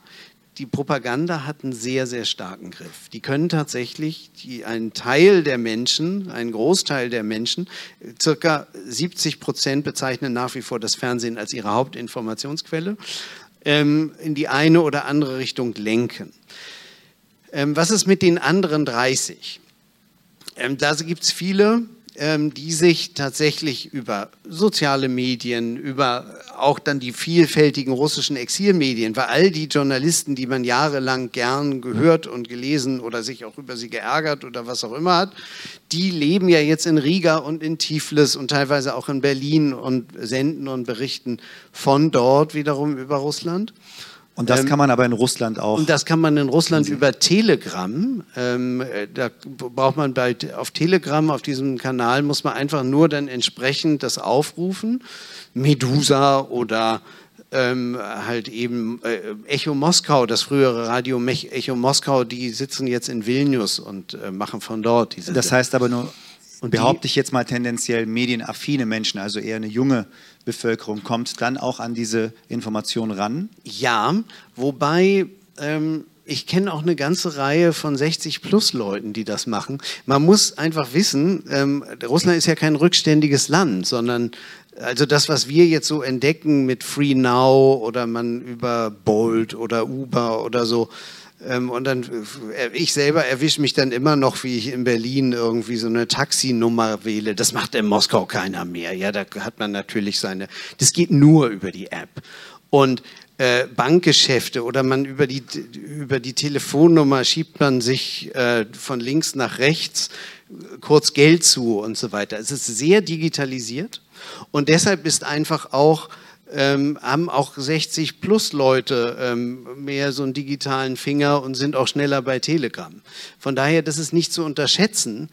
die Propaganda hat einen sehr, sehr starken Griff. Die können tatsächlich die, einen Teil der Menschen, einen Großteil der Menschen, circa 70 Prozent bezeichnen nach wie vor das Fernsehen als ihre Hauptinformationsquelle, ähm, in die eine oder andere Richtung lenken. Ähm, was ist mit den anderen 30? Ähm, da gibt es viele, ähm, die sich tatsächlich über soziale Medien, über auch dann die vielfältigen russischen Exilmedien, weil all die Journalisten, die man jahrelang gern gehört und gelesen oder sich auch über sie geärgert oder was auch immer hat, die leben ja jetzt in Riga und in Tiflis und teilweise auch in Berlin und senden und berichten von dort wiederum über Russland. Und das ähm, kann man aber in Russland auch. Und das kann man in Russland über Telegram. Ähm, da braucht man bei, auf Telegram, auf diesem Kanal, muss man einfach nur dann entsprechend das aufrufen. Medusa oder ähm, halt eben äh, Echo Moskau, das frühere Radio Echo Moskau, die sitzen jetzt in Vilnius und äh, machen von dort diese. Das heißt aber nur, und behaupte ich jetzt mal tendenziell medienaffine Menschen, also eher eine junge Bevölkerung, kommt dann auch an diese Information ran? Ja, wobei ähm, ich kenne auch eine ganze Reihe von 60 plus Leuten, die das machen. Man muss einfach wissen, ähm, Russland ist ja kein rückständiges Land, sondern also das, was wir jetzt so entdecken mit Free Now oder man über Bolt oder Uber oder so, und dann, äh, ich selber erwische mich dann immer noch, wie ich in Berlin irgendwie so eine Taxinummer wähle. Das macht in Moskau keiner mehr. Ja, da hat man natürlich seine, das geht nur über die App. Und äh, Bankgeschäfte oder man über die, über die Telefonnummer schiebt man sich äh, von links nach rechts kurz Geld zu und so weiter. Es ist sehr digitalisiert und deshalb ist einfach auch ähm, haben auch 60 plus Leute ähm, mehr so einen digitalen Finger und sind auch schneller bei Telegram. Von daher, das ist nicht zu unterschätzen,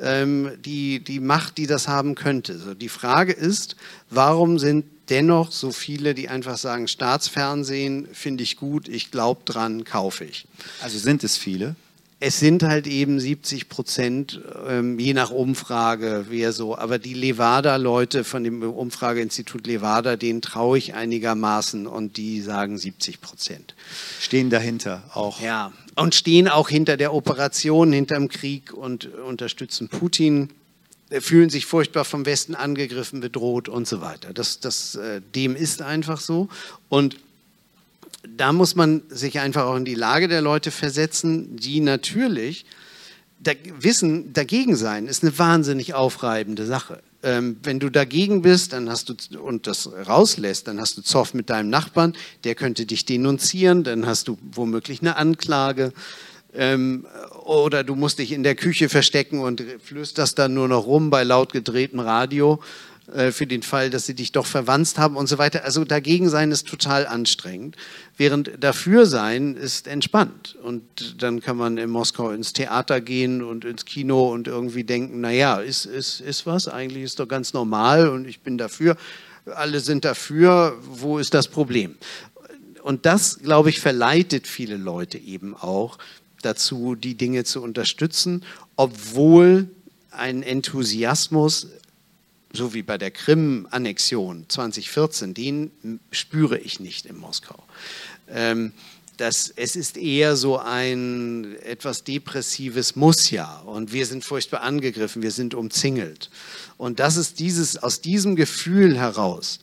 ähm, die, die Macht, die das haben könnte. So, die Frage ist, warum sind dennoch so viele, die einfach sagen, Staatsfernsehen finde ich gut, ich glaube dran, kaufe ich. Also sind es viele? Es sind halt eben 70 Prozent, ähm, je nach Umfrage, wer so. Aber die Levada-Leute von dem Umfrageinstitut Levada, denen traue ich einigermaßen und die sagen 70 Prozent. Stehen dahinter auch. Ja, und stehen auch hinter der Operation, hinter dem Krieg und unterstützen Putin, äh, fühlen sich furchtbar vom Westen angegriffen, bedroht und so weiter. Das, das, äh, dem ist einfach so. Und da muss man sich einfach auch in die Lage der Leute versetzen, die natürlich da, wissen, dagegen sein, ist eine wahnsinnig aufreibende Sache. Ähm, wenn du dagegen bist dann hast du, und das rauslässt, dann hast du Zoff mit deinem Nachbarn, der könnte dich denunzieren, dann hast du womöglich eine Anklage. Ähm, oder du musst dich in der Küche verstecken und flüsterst dann nur noch rum bei laut gedrehtem Radio. Äh, für den Fall, dass sie dich doch verwandt haben und so weiter. Also dagegen sein ist total anstrengend, während dafür sein ist entspannt. Und dann kann man in Moskau ins Theater gehen und ins Kino und irgendwie denken, naja, ist, ist, ist was, eigentlich ist doch ganz normal und ich bin dafür. Alle sind dafür, wo ist das Problem? Und das, glaube ich, verleitet viele Leute eben auch dazu, die Dinge zu unterstützen, obwohl ein Enthusiasmus so wie bei der Krim-Annexion 2014, den spüre ich nicht in Moskau. Ähm, das, es ist eher so ein etwas depressives Muss ja und wir sind furchtbar angegriffen, wir sind umzingelt. Und das ist dieses, aus diesem Gefühl heraus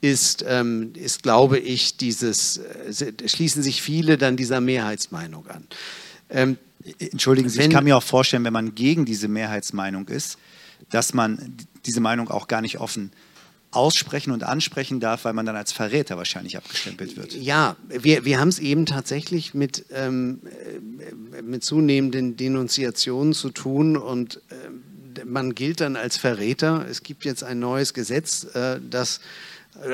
ist, ähm, ist glaube ich, dieses, äh, schließen sich viele dann dieser Mehrheitsmeinung an. Ähm, Entschuldigen Sie, ich kann mir auch vorstellen, wenn man gegen diese Mehrheitsmeinung ist, dass man diese Meinung auch gar nicht offen aussprechen und ansprechen darf, weil man dann als Verräter wahrscheinlich abgestempelt wird. Ja, wir, wir haben es eben tatsächlich mit, ähm, äh, mit zunehmenden Denunziationen zu tun und äh, man gilt dann als Verräter. Es gibt jetzt ein neues Gesetz, äh, das,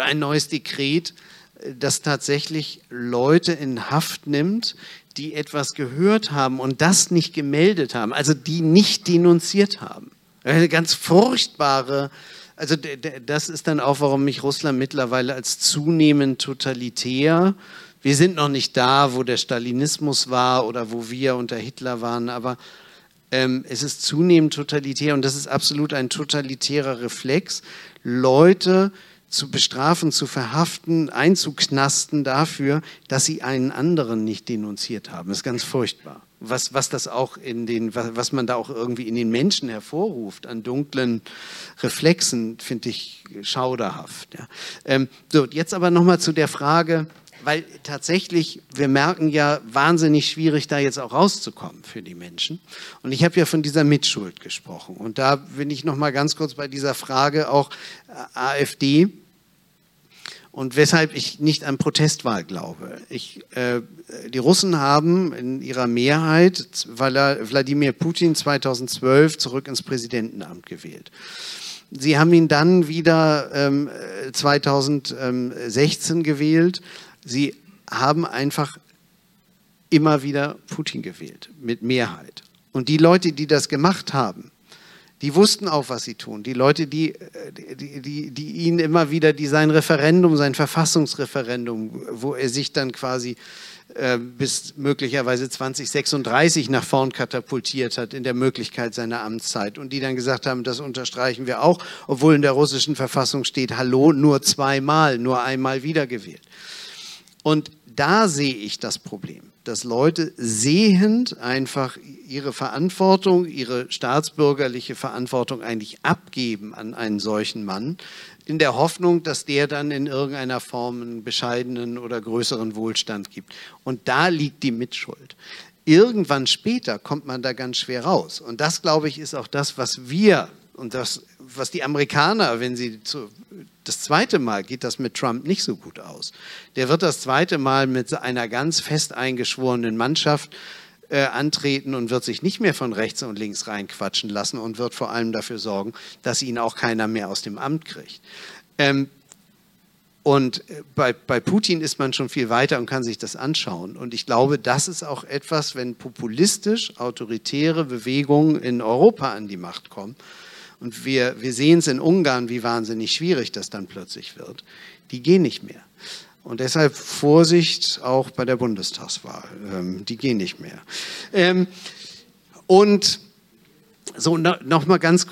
ein neues Dekret, äh, das tatsächlich Leute in Haft nimmt, die etwas gehört haben und das nicht gemeldet haben, also die nicht denunziert haben. Eine ganz furchtbare, also das ist dann auch, warum mich Russland mittlerweile als zunehmend totalitär, wir sind noch nicht da, wo der Stalinismus war oder wo wir unter Hitler waren, aber ähm, es ist zunehmend totalitär und das ist absolut ein totalitärer Reflex, Leute zu bestrafen, zu verhaften, einzuknasten dafür, dass sie einen anderen nicht denunziert haben. Das ist ganz furchtbar was, was das auch in den, was, man da auch irgendwie in den Menschen hervorruft, an dunklen Reflexen, finde ich schauderhaft. Ja. Ähm, so, jetzt aber nochmal zu der Frage, weil tatsächlich, wir merken ja, wahnsinnig schwierig, da jetzt auch rauszukommen für die Menschen. Und ich habe ja von dieser Mitschuld gesprochen. Und da bin ich nochmal ganz kurz bei dieser Frage auch äh, AfD und weshalb ich nicht an Protestwahl glaube. Ich, äh, die Russen haben in ihrer Mehrheit Wladimir Putin 2012 zurück ins Präsidentenamt gewählt. Sie haben ihn dann wieder ähm, 2016 gewählt. Sie haben einfach immer wieder Putin gewählt, mit Mehrheit. Und die Leute, die das gemacht haben, die wussten auch, was sie tun. Die Leute, die, die, die, die ihn immer wieder, die sein Referendum, sein Verfassungsreferendum, wo er sich dann quasi äh, bis möglicherweise 2036 nach vorn katapultiert hat in der Möglichkeit seiner Amtszeit und die dann gesagt haben, das unterstreichen wir auch, obwohl in der russischen Verfassung steht, hallo, nur zweimal, nur einmal wiedergewählt. Und da sehe ich das Problem dass Leute sehend einfach ihre Verantwortung, ihre staatsbürgerliche Verantwortung eigentlich abgeben an einen solchen Mann, in der Hoffnung, dass der dann in irgendeiner Form einen bescheidenen oder größeren Wohlstand gibt. Und da liegt die Mitschuld. Irgendwann später kommt man da ganz schwer raus. Und das, glaube ich, ist auch das, was wir und das, was die Amerikaner, wenn sie zu, das zweite Mal geht das mit Trump nicht so gut aus. Der wird das zweite Mal mit einer ganz fest eingeschworenen Mannschaft äh, antreten und wird sich nicht mehr von rechts und links reinquatschen lassen und wird vor allem dafür sorgen, dass ihn auch keiner mehr aus dem Amt kriegt. Ähm, und äh, bei, bei Putin ist man schon viel weiter und kann sich das anschauen. Und ich glaube, das ist auch etwas, wenn populistisch autoritäre Bewegungen in Europa an die Macht kommen, und wir, wir sehen es in Ungarn, wie wahnsinnig schwierig das dann plötzlich wird. Die gehen nicht mehr. Und deshalb Vorsicht auch bei der Bundestagswahl. Ähm, die gehen nicht mehr. Ähm, und so, no, noch mal ganz,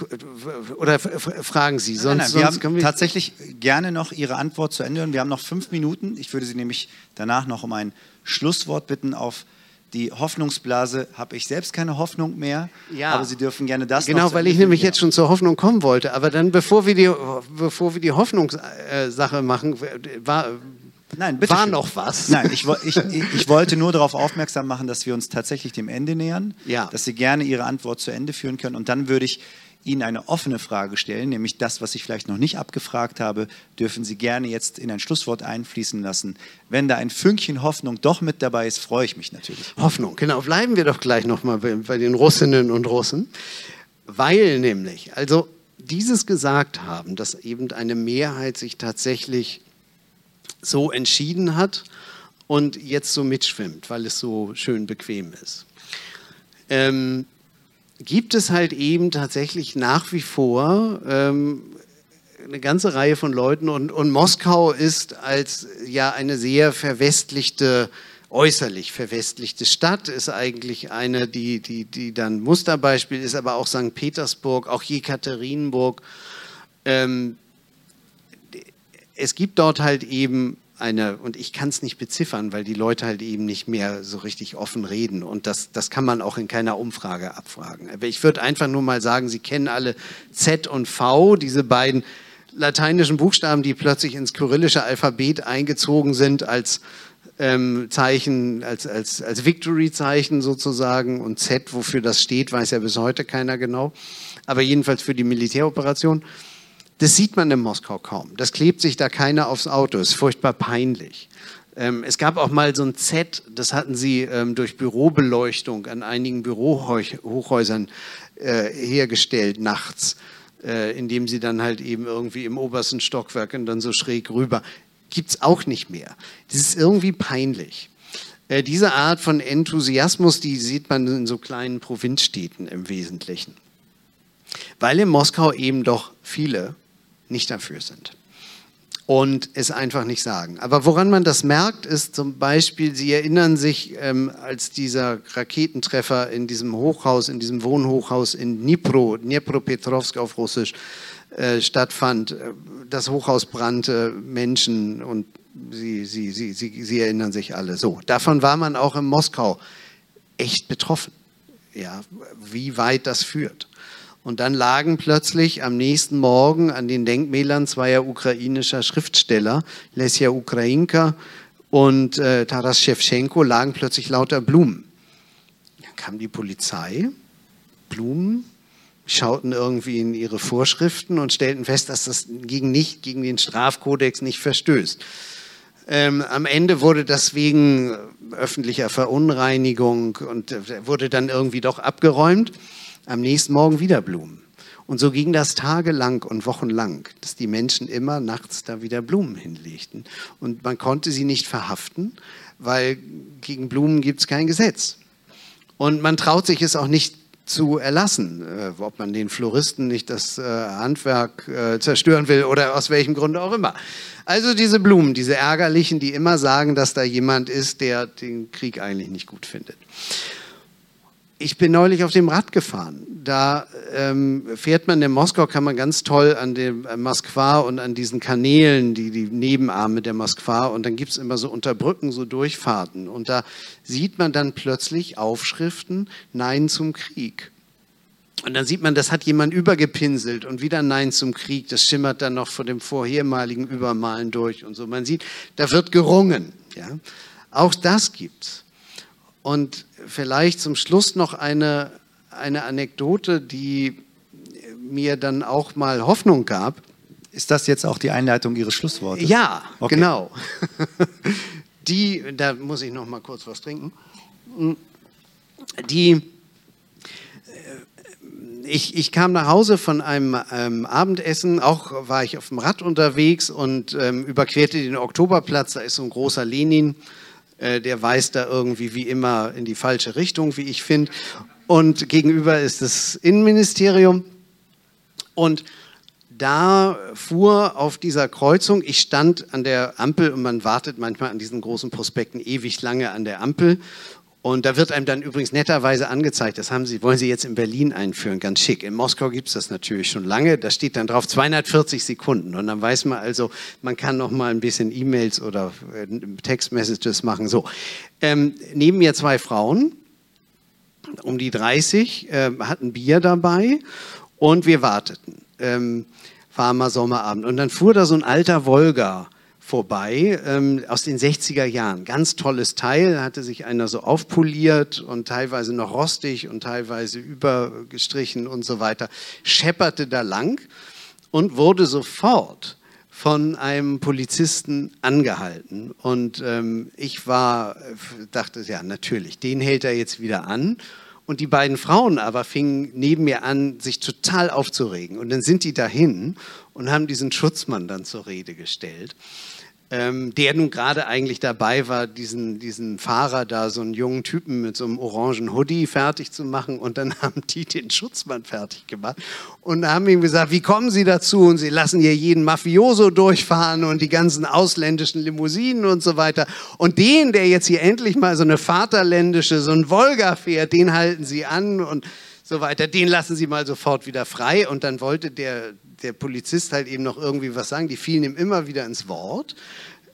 oder fragen Sie, sonst, nein, nein, wir sonst haben tatsächlich gerne noch Ihre Antwort zu Ende und wir haben noch fünf Minuten. Ich würde Sie nämlich danach noch um ein Schlusswort bitten auf die Hoffnungsblase habe ich selbst keine Hoffnung mehr, Ja. aber Sie dürfen gerne das Genau, weil ich nämlich jetzt schon zur Hoffnung kommen wollte. Aber dann, bevor wir die, bevor wir die Hoffnungssache machen, war, Nein, bitte war schön. noch was. Nein, ich, ich, ich wollte nur darauf aufmerksam machen, dass wir uns tatsächlich dem Ende nähern, Ja. dass Sie gerne Ihre Antwort zu Ende führen können. Und dann würde ich Ihnen eine offene Frage stellen, nämlich das, was ich vielleicht noch nicht abgefragt habe, dürfen Sie gerne jetzt in ein Schlusswort einfließen lassen. Wenn da ein Fünkchen Hoffnung doch mit dabei ist, freue ich mich natürlich. Hoffnung, genau. Bleiben wir doch gleich nochmal bei, bei den Russinnen und Russen. Weil nämlich, also dieses gesagt haben, dass eben eine Mehrheit sich tatsächlich so entschieden hat und jetzt so mitschwimmt, weil es so schön bequem ist. Ähm, gibt es halt eben tatsächlich nach wie vor ähm, eine ganze Reihe von Leuten und, und Moskau ist als ja eine sehr verwestlichte, äußerlich verwestlichte Stadt, ist eigentlich eine, die, die, die dann Musterbeispiel ist, aber auch St. Petersburg, auch Jekaterinburg. Ähm, es gibt dort halt eben eine, und ich kann es nicht beziffern, weil die Leute halt eben nicht mehr so richtig offen reden. Und das, das kann man auch in keiner Umfrage abfragen. Aber ich würde einfach nur mal sagen, Sie kennen alle Z und V, diese beiden lateinischen Buchstaben, die plötzlich ins kyrillische Alphabet eingezogen sind als ähm, Zeichen, als, als, als Victory-Zeichen sozusagen. Und Z, wofür das steht, weiß ja bis heute keiner genau. Aber jedenfalls für die Militäroperation. Das sieht man in Moskau kaum. Das klebt sich da keiner aufs Auto. Ist furchtbar peinlich. Ähm, es gab auch mal so ein Z, das hatten sie ähm, durch Bürobeleuchtung an einigen Bürohochhäusern äh, hergestellt nachts, äh, indem sie dann halt eben irgendwie im obersten Stockwerk und dann so schräg rüber. Gibt es auch nicht mehr. Das ist irgendwie peinlich. Äh, diese Art von Enthusiasmus, die sieht man in so kleinen Provinzstädten im Wesentlichen. Weil in Moskau eben doch viele nicht dafür sind und es einfach nicht sagen. Aber woran man das merkt, ist zum Beispiel, Sie erinnern sich, ähm, als dieser Raketentreffer in diesem Hochhaus, in diesem Wohnhochhaus in Dnipro, Dnipropetrovsk auf Russisch, äh, stattfand. Äh, Das Hochhaus brannte, Menschen und Sie, Sie, Sie, Sie, Sie erinnern sich alle. So, davon war man auch in Moskau echt betroffen, ja, wie weit das führt. Und dann lagen plötzlich am nächsten Morgen an den Denkmälern zweier ukrainischer Schriftsteller, Lesja Ukrainka und äh, Taras Shevchenko, lagen plötzlich lauter Blumen. Dann kam die Polizei, Blumen, schauten irgendwie in ihre Vorschriften und stellten fest, dass das gegen, nicht, gegen den Strafkodex nicht verstößt. Ähm, am Ende wurde das wegen öffentlicher Verunreinigung und äh, wurde dann irgendwie doch abgeräumt. Am nächsten Morgen wieder Blumen. Und so ging das tagelang und wochenlang, dass die Menschen immer nachts da wieder Blumen hinlegten. Und man konnte sie nicht verhaften, weil gegen Blumen gibt es kein Gesetz. Und man traut sich es auch nicht zu erlassen, äh, ob man den Floristen nicht das äh, Handwerk äh, zerstören will oder aus welchem Grunde auch immer. Also diese Blumen, diese ärgerlichen, die immer sagen, dass da jemand ist, der den Krieg eigentlich nicht gut findet. Ich bin neulich auf dem Rad gefahren. Da ähm, fährt man in Moskau, kann man ganz toll an dem äh, Moskwa und an diesen Kanälen, die, die Nebenarme der Moskwa, und dann gibt es immer so unter Brücken so Durchfahrten. Und da sieht man dann plötzlich Aufschriften Nein zum Krieg. Und dann sieht man, das hat jemand übergepinselt und wieder Nein zum Krieg. Das schimmert dann noch vor dem vorhermaligen Übermalen durch und so. Man sieht, da wird gerungen. Ja? Auch das gibt's. Und vielleicht zum Schluss noch eine, eine Anekdote, die mir dann auch mal Hoffnung gab. Ist das jetzt auch die Einleitung Ihres Schlusswortes? Ja, Okay. genau. Die, da muss ich noch mal kurz was trinken. Die, äh, ich, ich kam nach Hause von einem ähm, Abendessen, auch war ich auf dem Rad unterwegs und ähm, überquerte den Oktoberplatz, da ist so ein großer Lenin, äh, der weist da irgendwie wie immer in die falsche Richtung, wie ich finde. Und gegenüber ist das Innenministerium. Und da fuhr auf dieser Kreuzung, ich stand an der Ampel und man wartet manchmal an diesen großen Prospekten ewig lange an der Ampel. Und da wird einem dann übrigens netterweise angezeigt, das haben Sie, wollen Sie jetzt in Berlin einführen, ganz schick. In Moskau gibt es das natürlich schon lange, da steht dann drauf 240 Sekunden. Und dann weiß man also, man kann noch mal ein bisschen E-Mails oder äh, Textmessages machen. So, ähm, neben mir zwei Frauen, um die 30, äh, hatten Bier dabei und wir warteten. Ähm, warmer Sommerabend. Und dann fuhr da so ein alter Volga vorbei ähm, aus den 60er Jahren. Ganz tolles Teil, hatte sich einer so aufpoliert und teilweise noch rostig und teilweise übergestrichen und so weiter, schepperte da lang und wurde sofort von einem Polizisten angehalten. Und ähm, ich war, dachte, ja, natürlich, den hält er jetzt wieder an. Und die beiden Frauen aber fingen neben mir an, sich total aufzuregen. Und dann sind die dahin und haben diesen Schutzmann dann zur Rede gestellt ähm, der nun gerade eigentlich dabei war, diesen, diesen Fahrer da, so einen jungen Typen mit so einem orangen Hoodie fertig zu machen. Und dann haben die den Schutzmann fertig gemacht und haben ihm gesagt, wie kommen Sie dazu? Und sie lassen hier jeden Mafioso durchfahren und die ganzen ausländischen Limousinen und so weiter. Und den, der jetzt hier endlich mal so eine vaterländische, so ein Volga fährt, den halten Sie an und so weiter. Den lassen Sie mal sofort wieder frei. Und dann wollte der, der Polizist halt eben noch irgendwie was sagen. Die fielen ihm immer wieder ins Wort.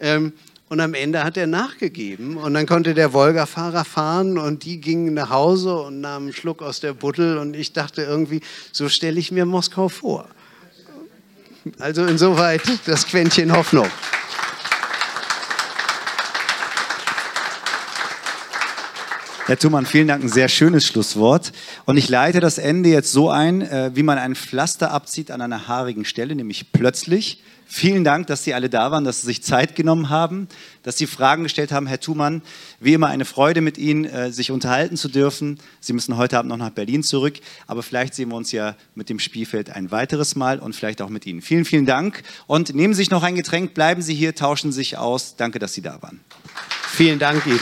Ähm, und am Ende hat er nachgegeben und dann konnte der Wolga-Fahrer fahren und die gingen nach Hause und nahmen einen Schluck aus der Buttel und ich dachte irgendwie, so stelle ich mir Moskau vor. Also insoweit das Quäntchen Hoffnung. Herr Thumann, vielen Dank, ein sehr schönes Schlusswort. Und ich leite das Ende jetzt so ein, äh, wie man ein Pflaster abzieht an einer haarigen Stelle, nämlich plötzlich. Vielen Dank, dass Sie alle da waren, dass Sie sich Zeit genommen haben, dass Sie Fragen gestellt haben. Herr Thumann, wie immer eine Freude mit Ihnen, äh, sich unterhalten zu dürfen. Sie müssen heute Abend noch nach Berlin zurück, aber vielleicht sehen wir uns ja mit dem Spielfeld ein weiteres Mal und vielleicht auch mit Ihnen. Vielen, vielen Dank und nehmen Sie sich noch ein Getränk, bleiben Sie hier, tauschen Sie sich aus. Danke, dass Sie da waren. Vielen Dank Ihnen.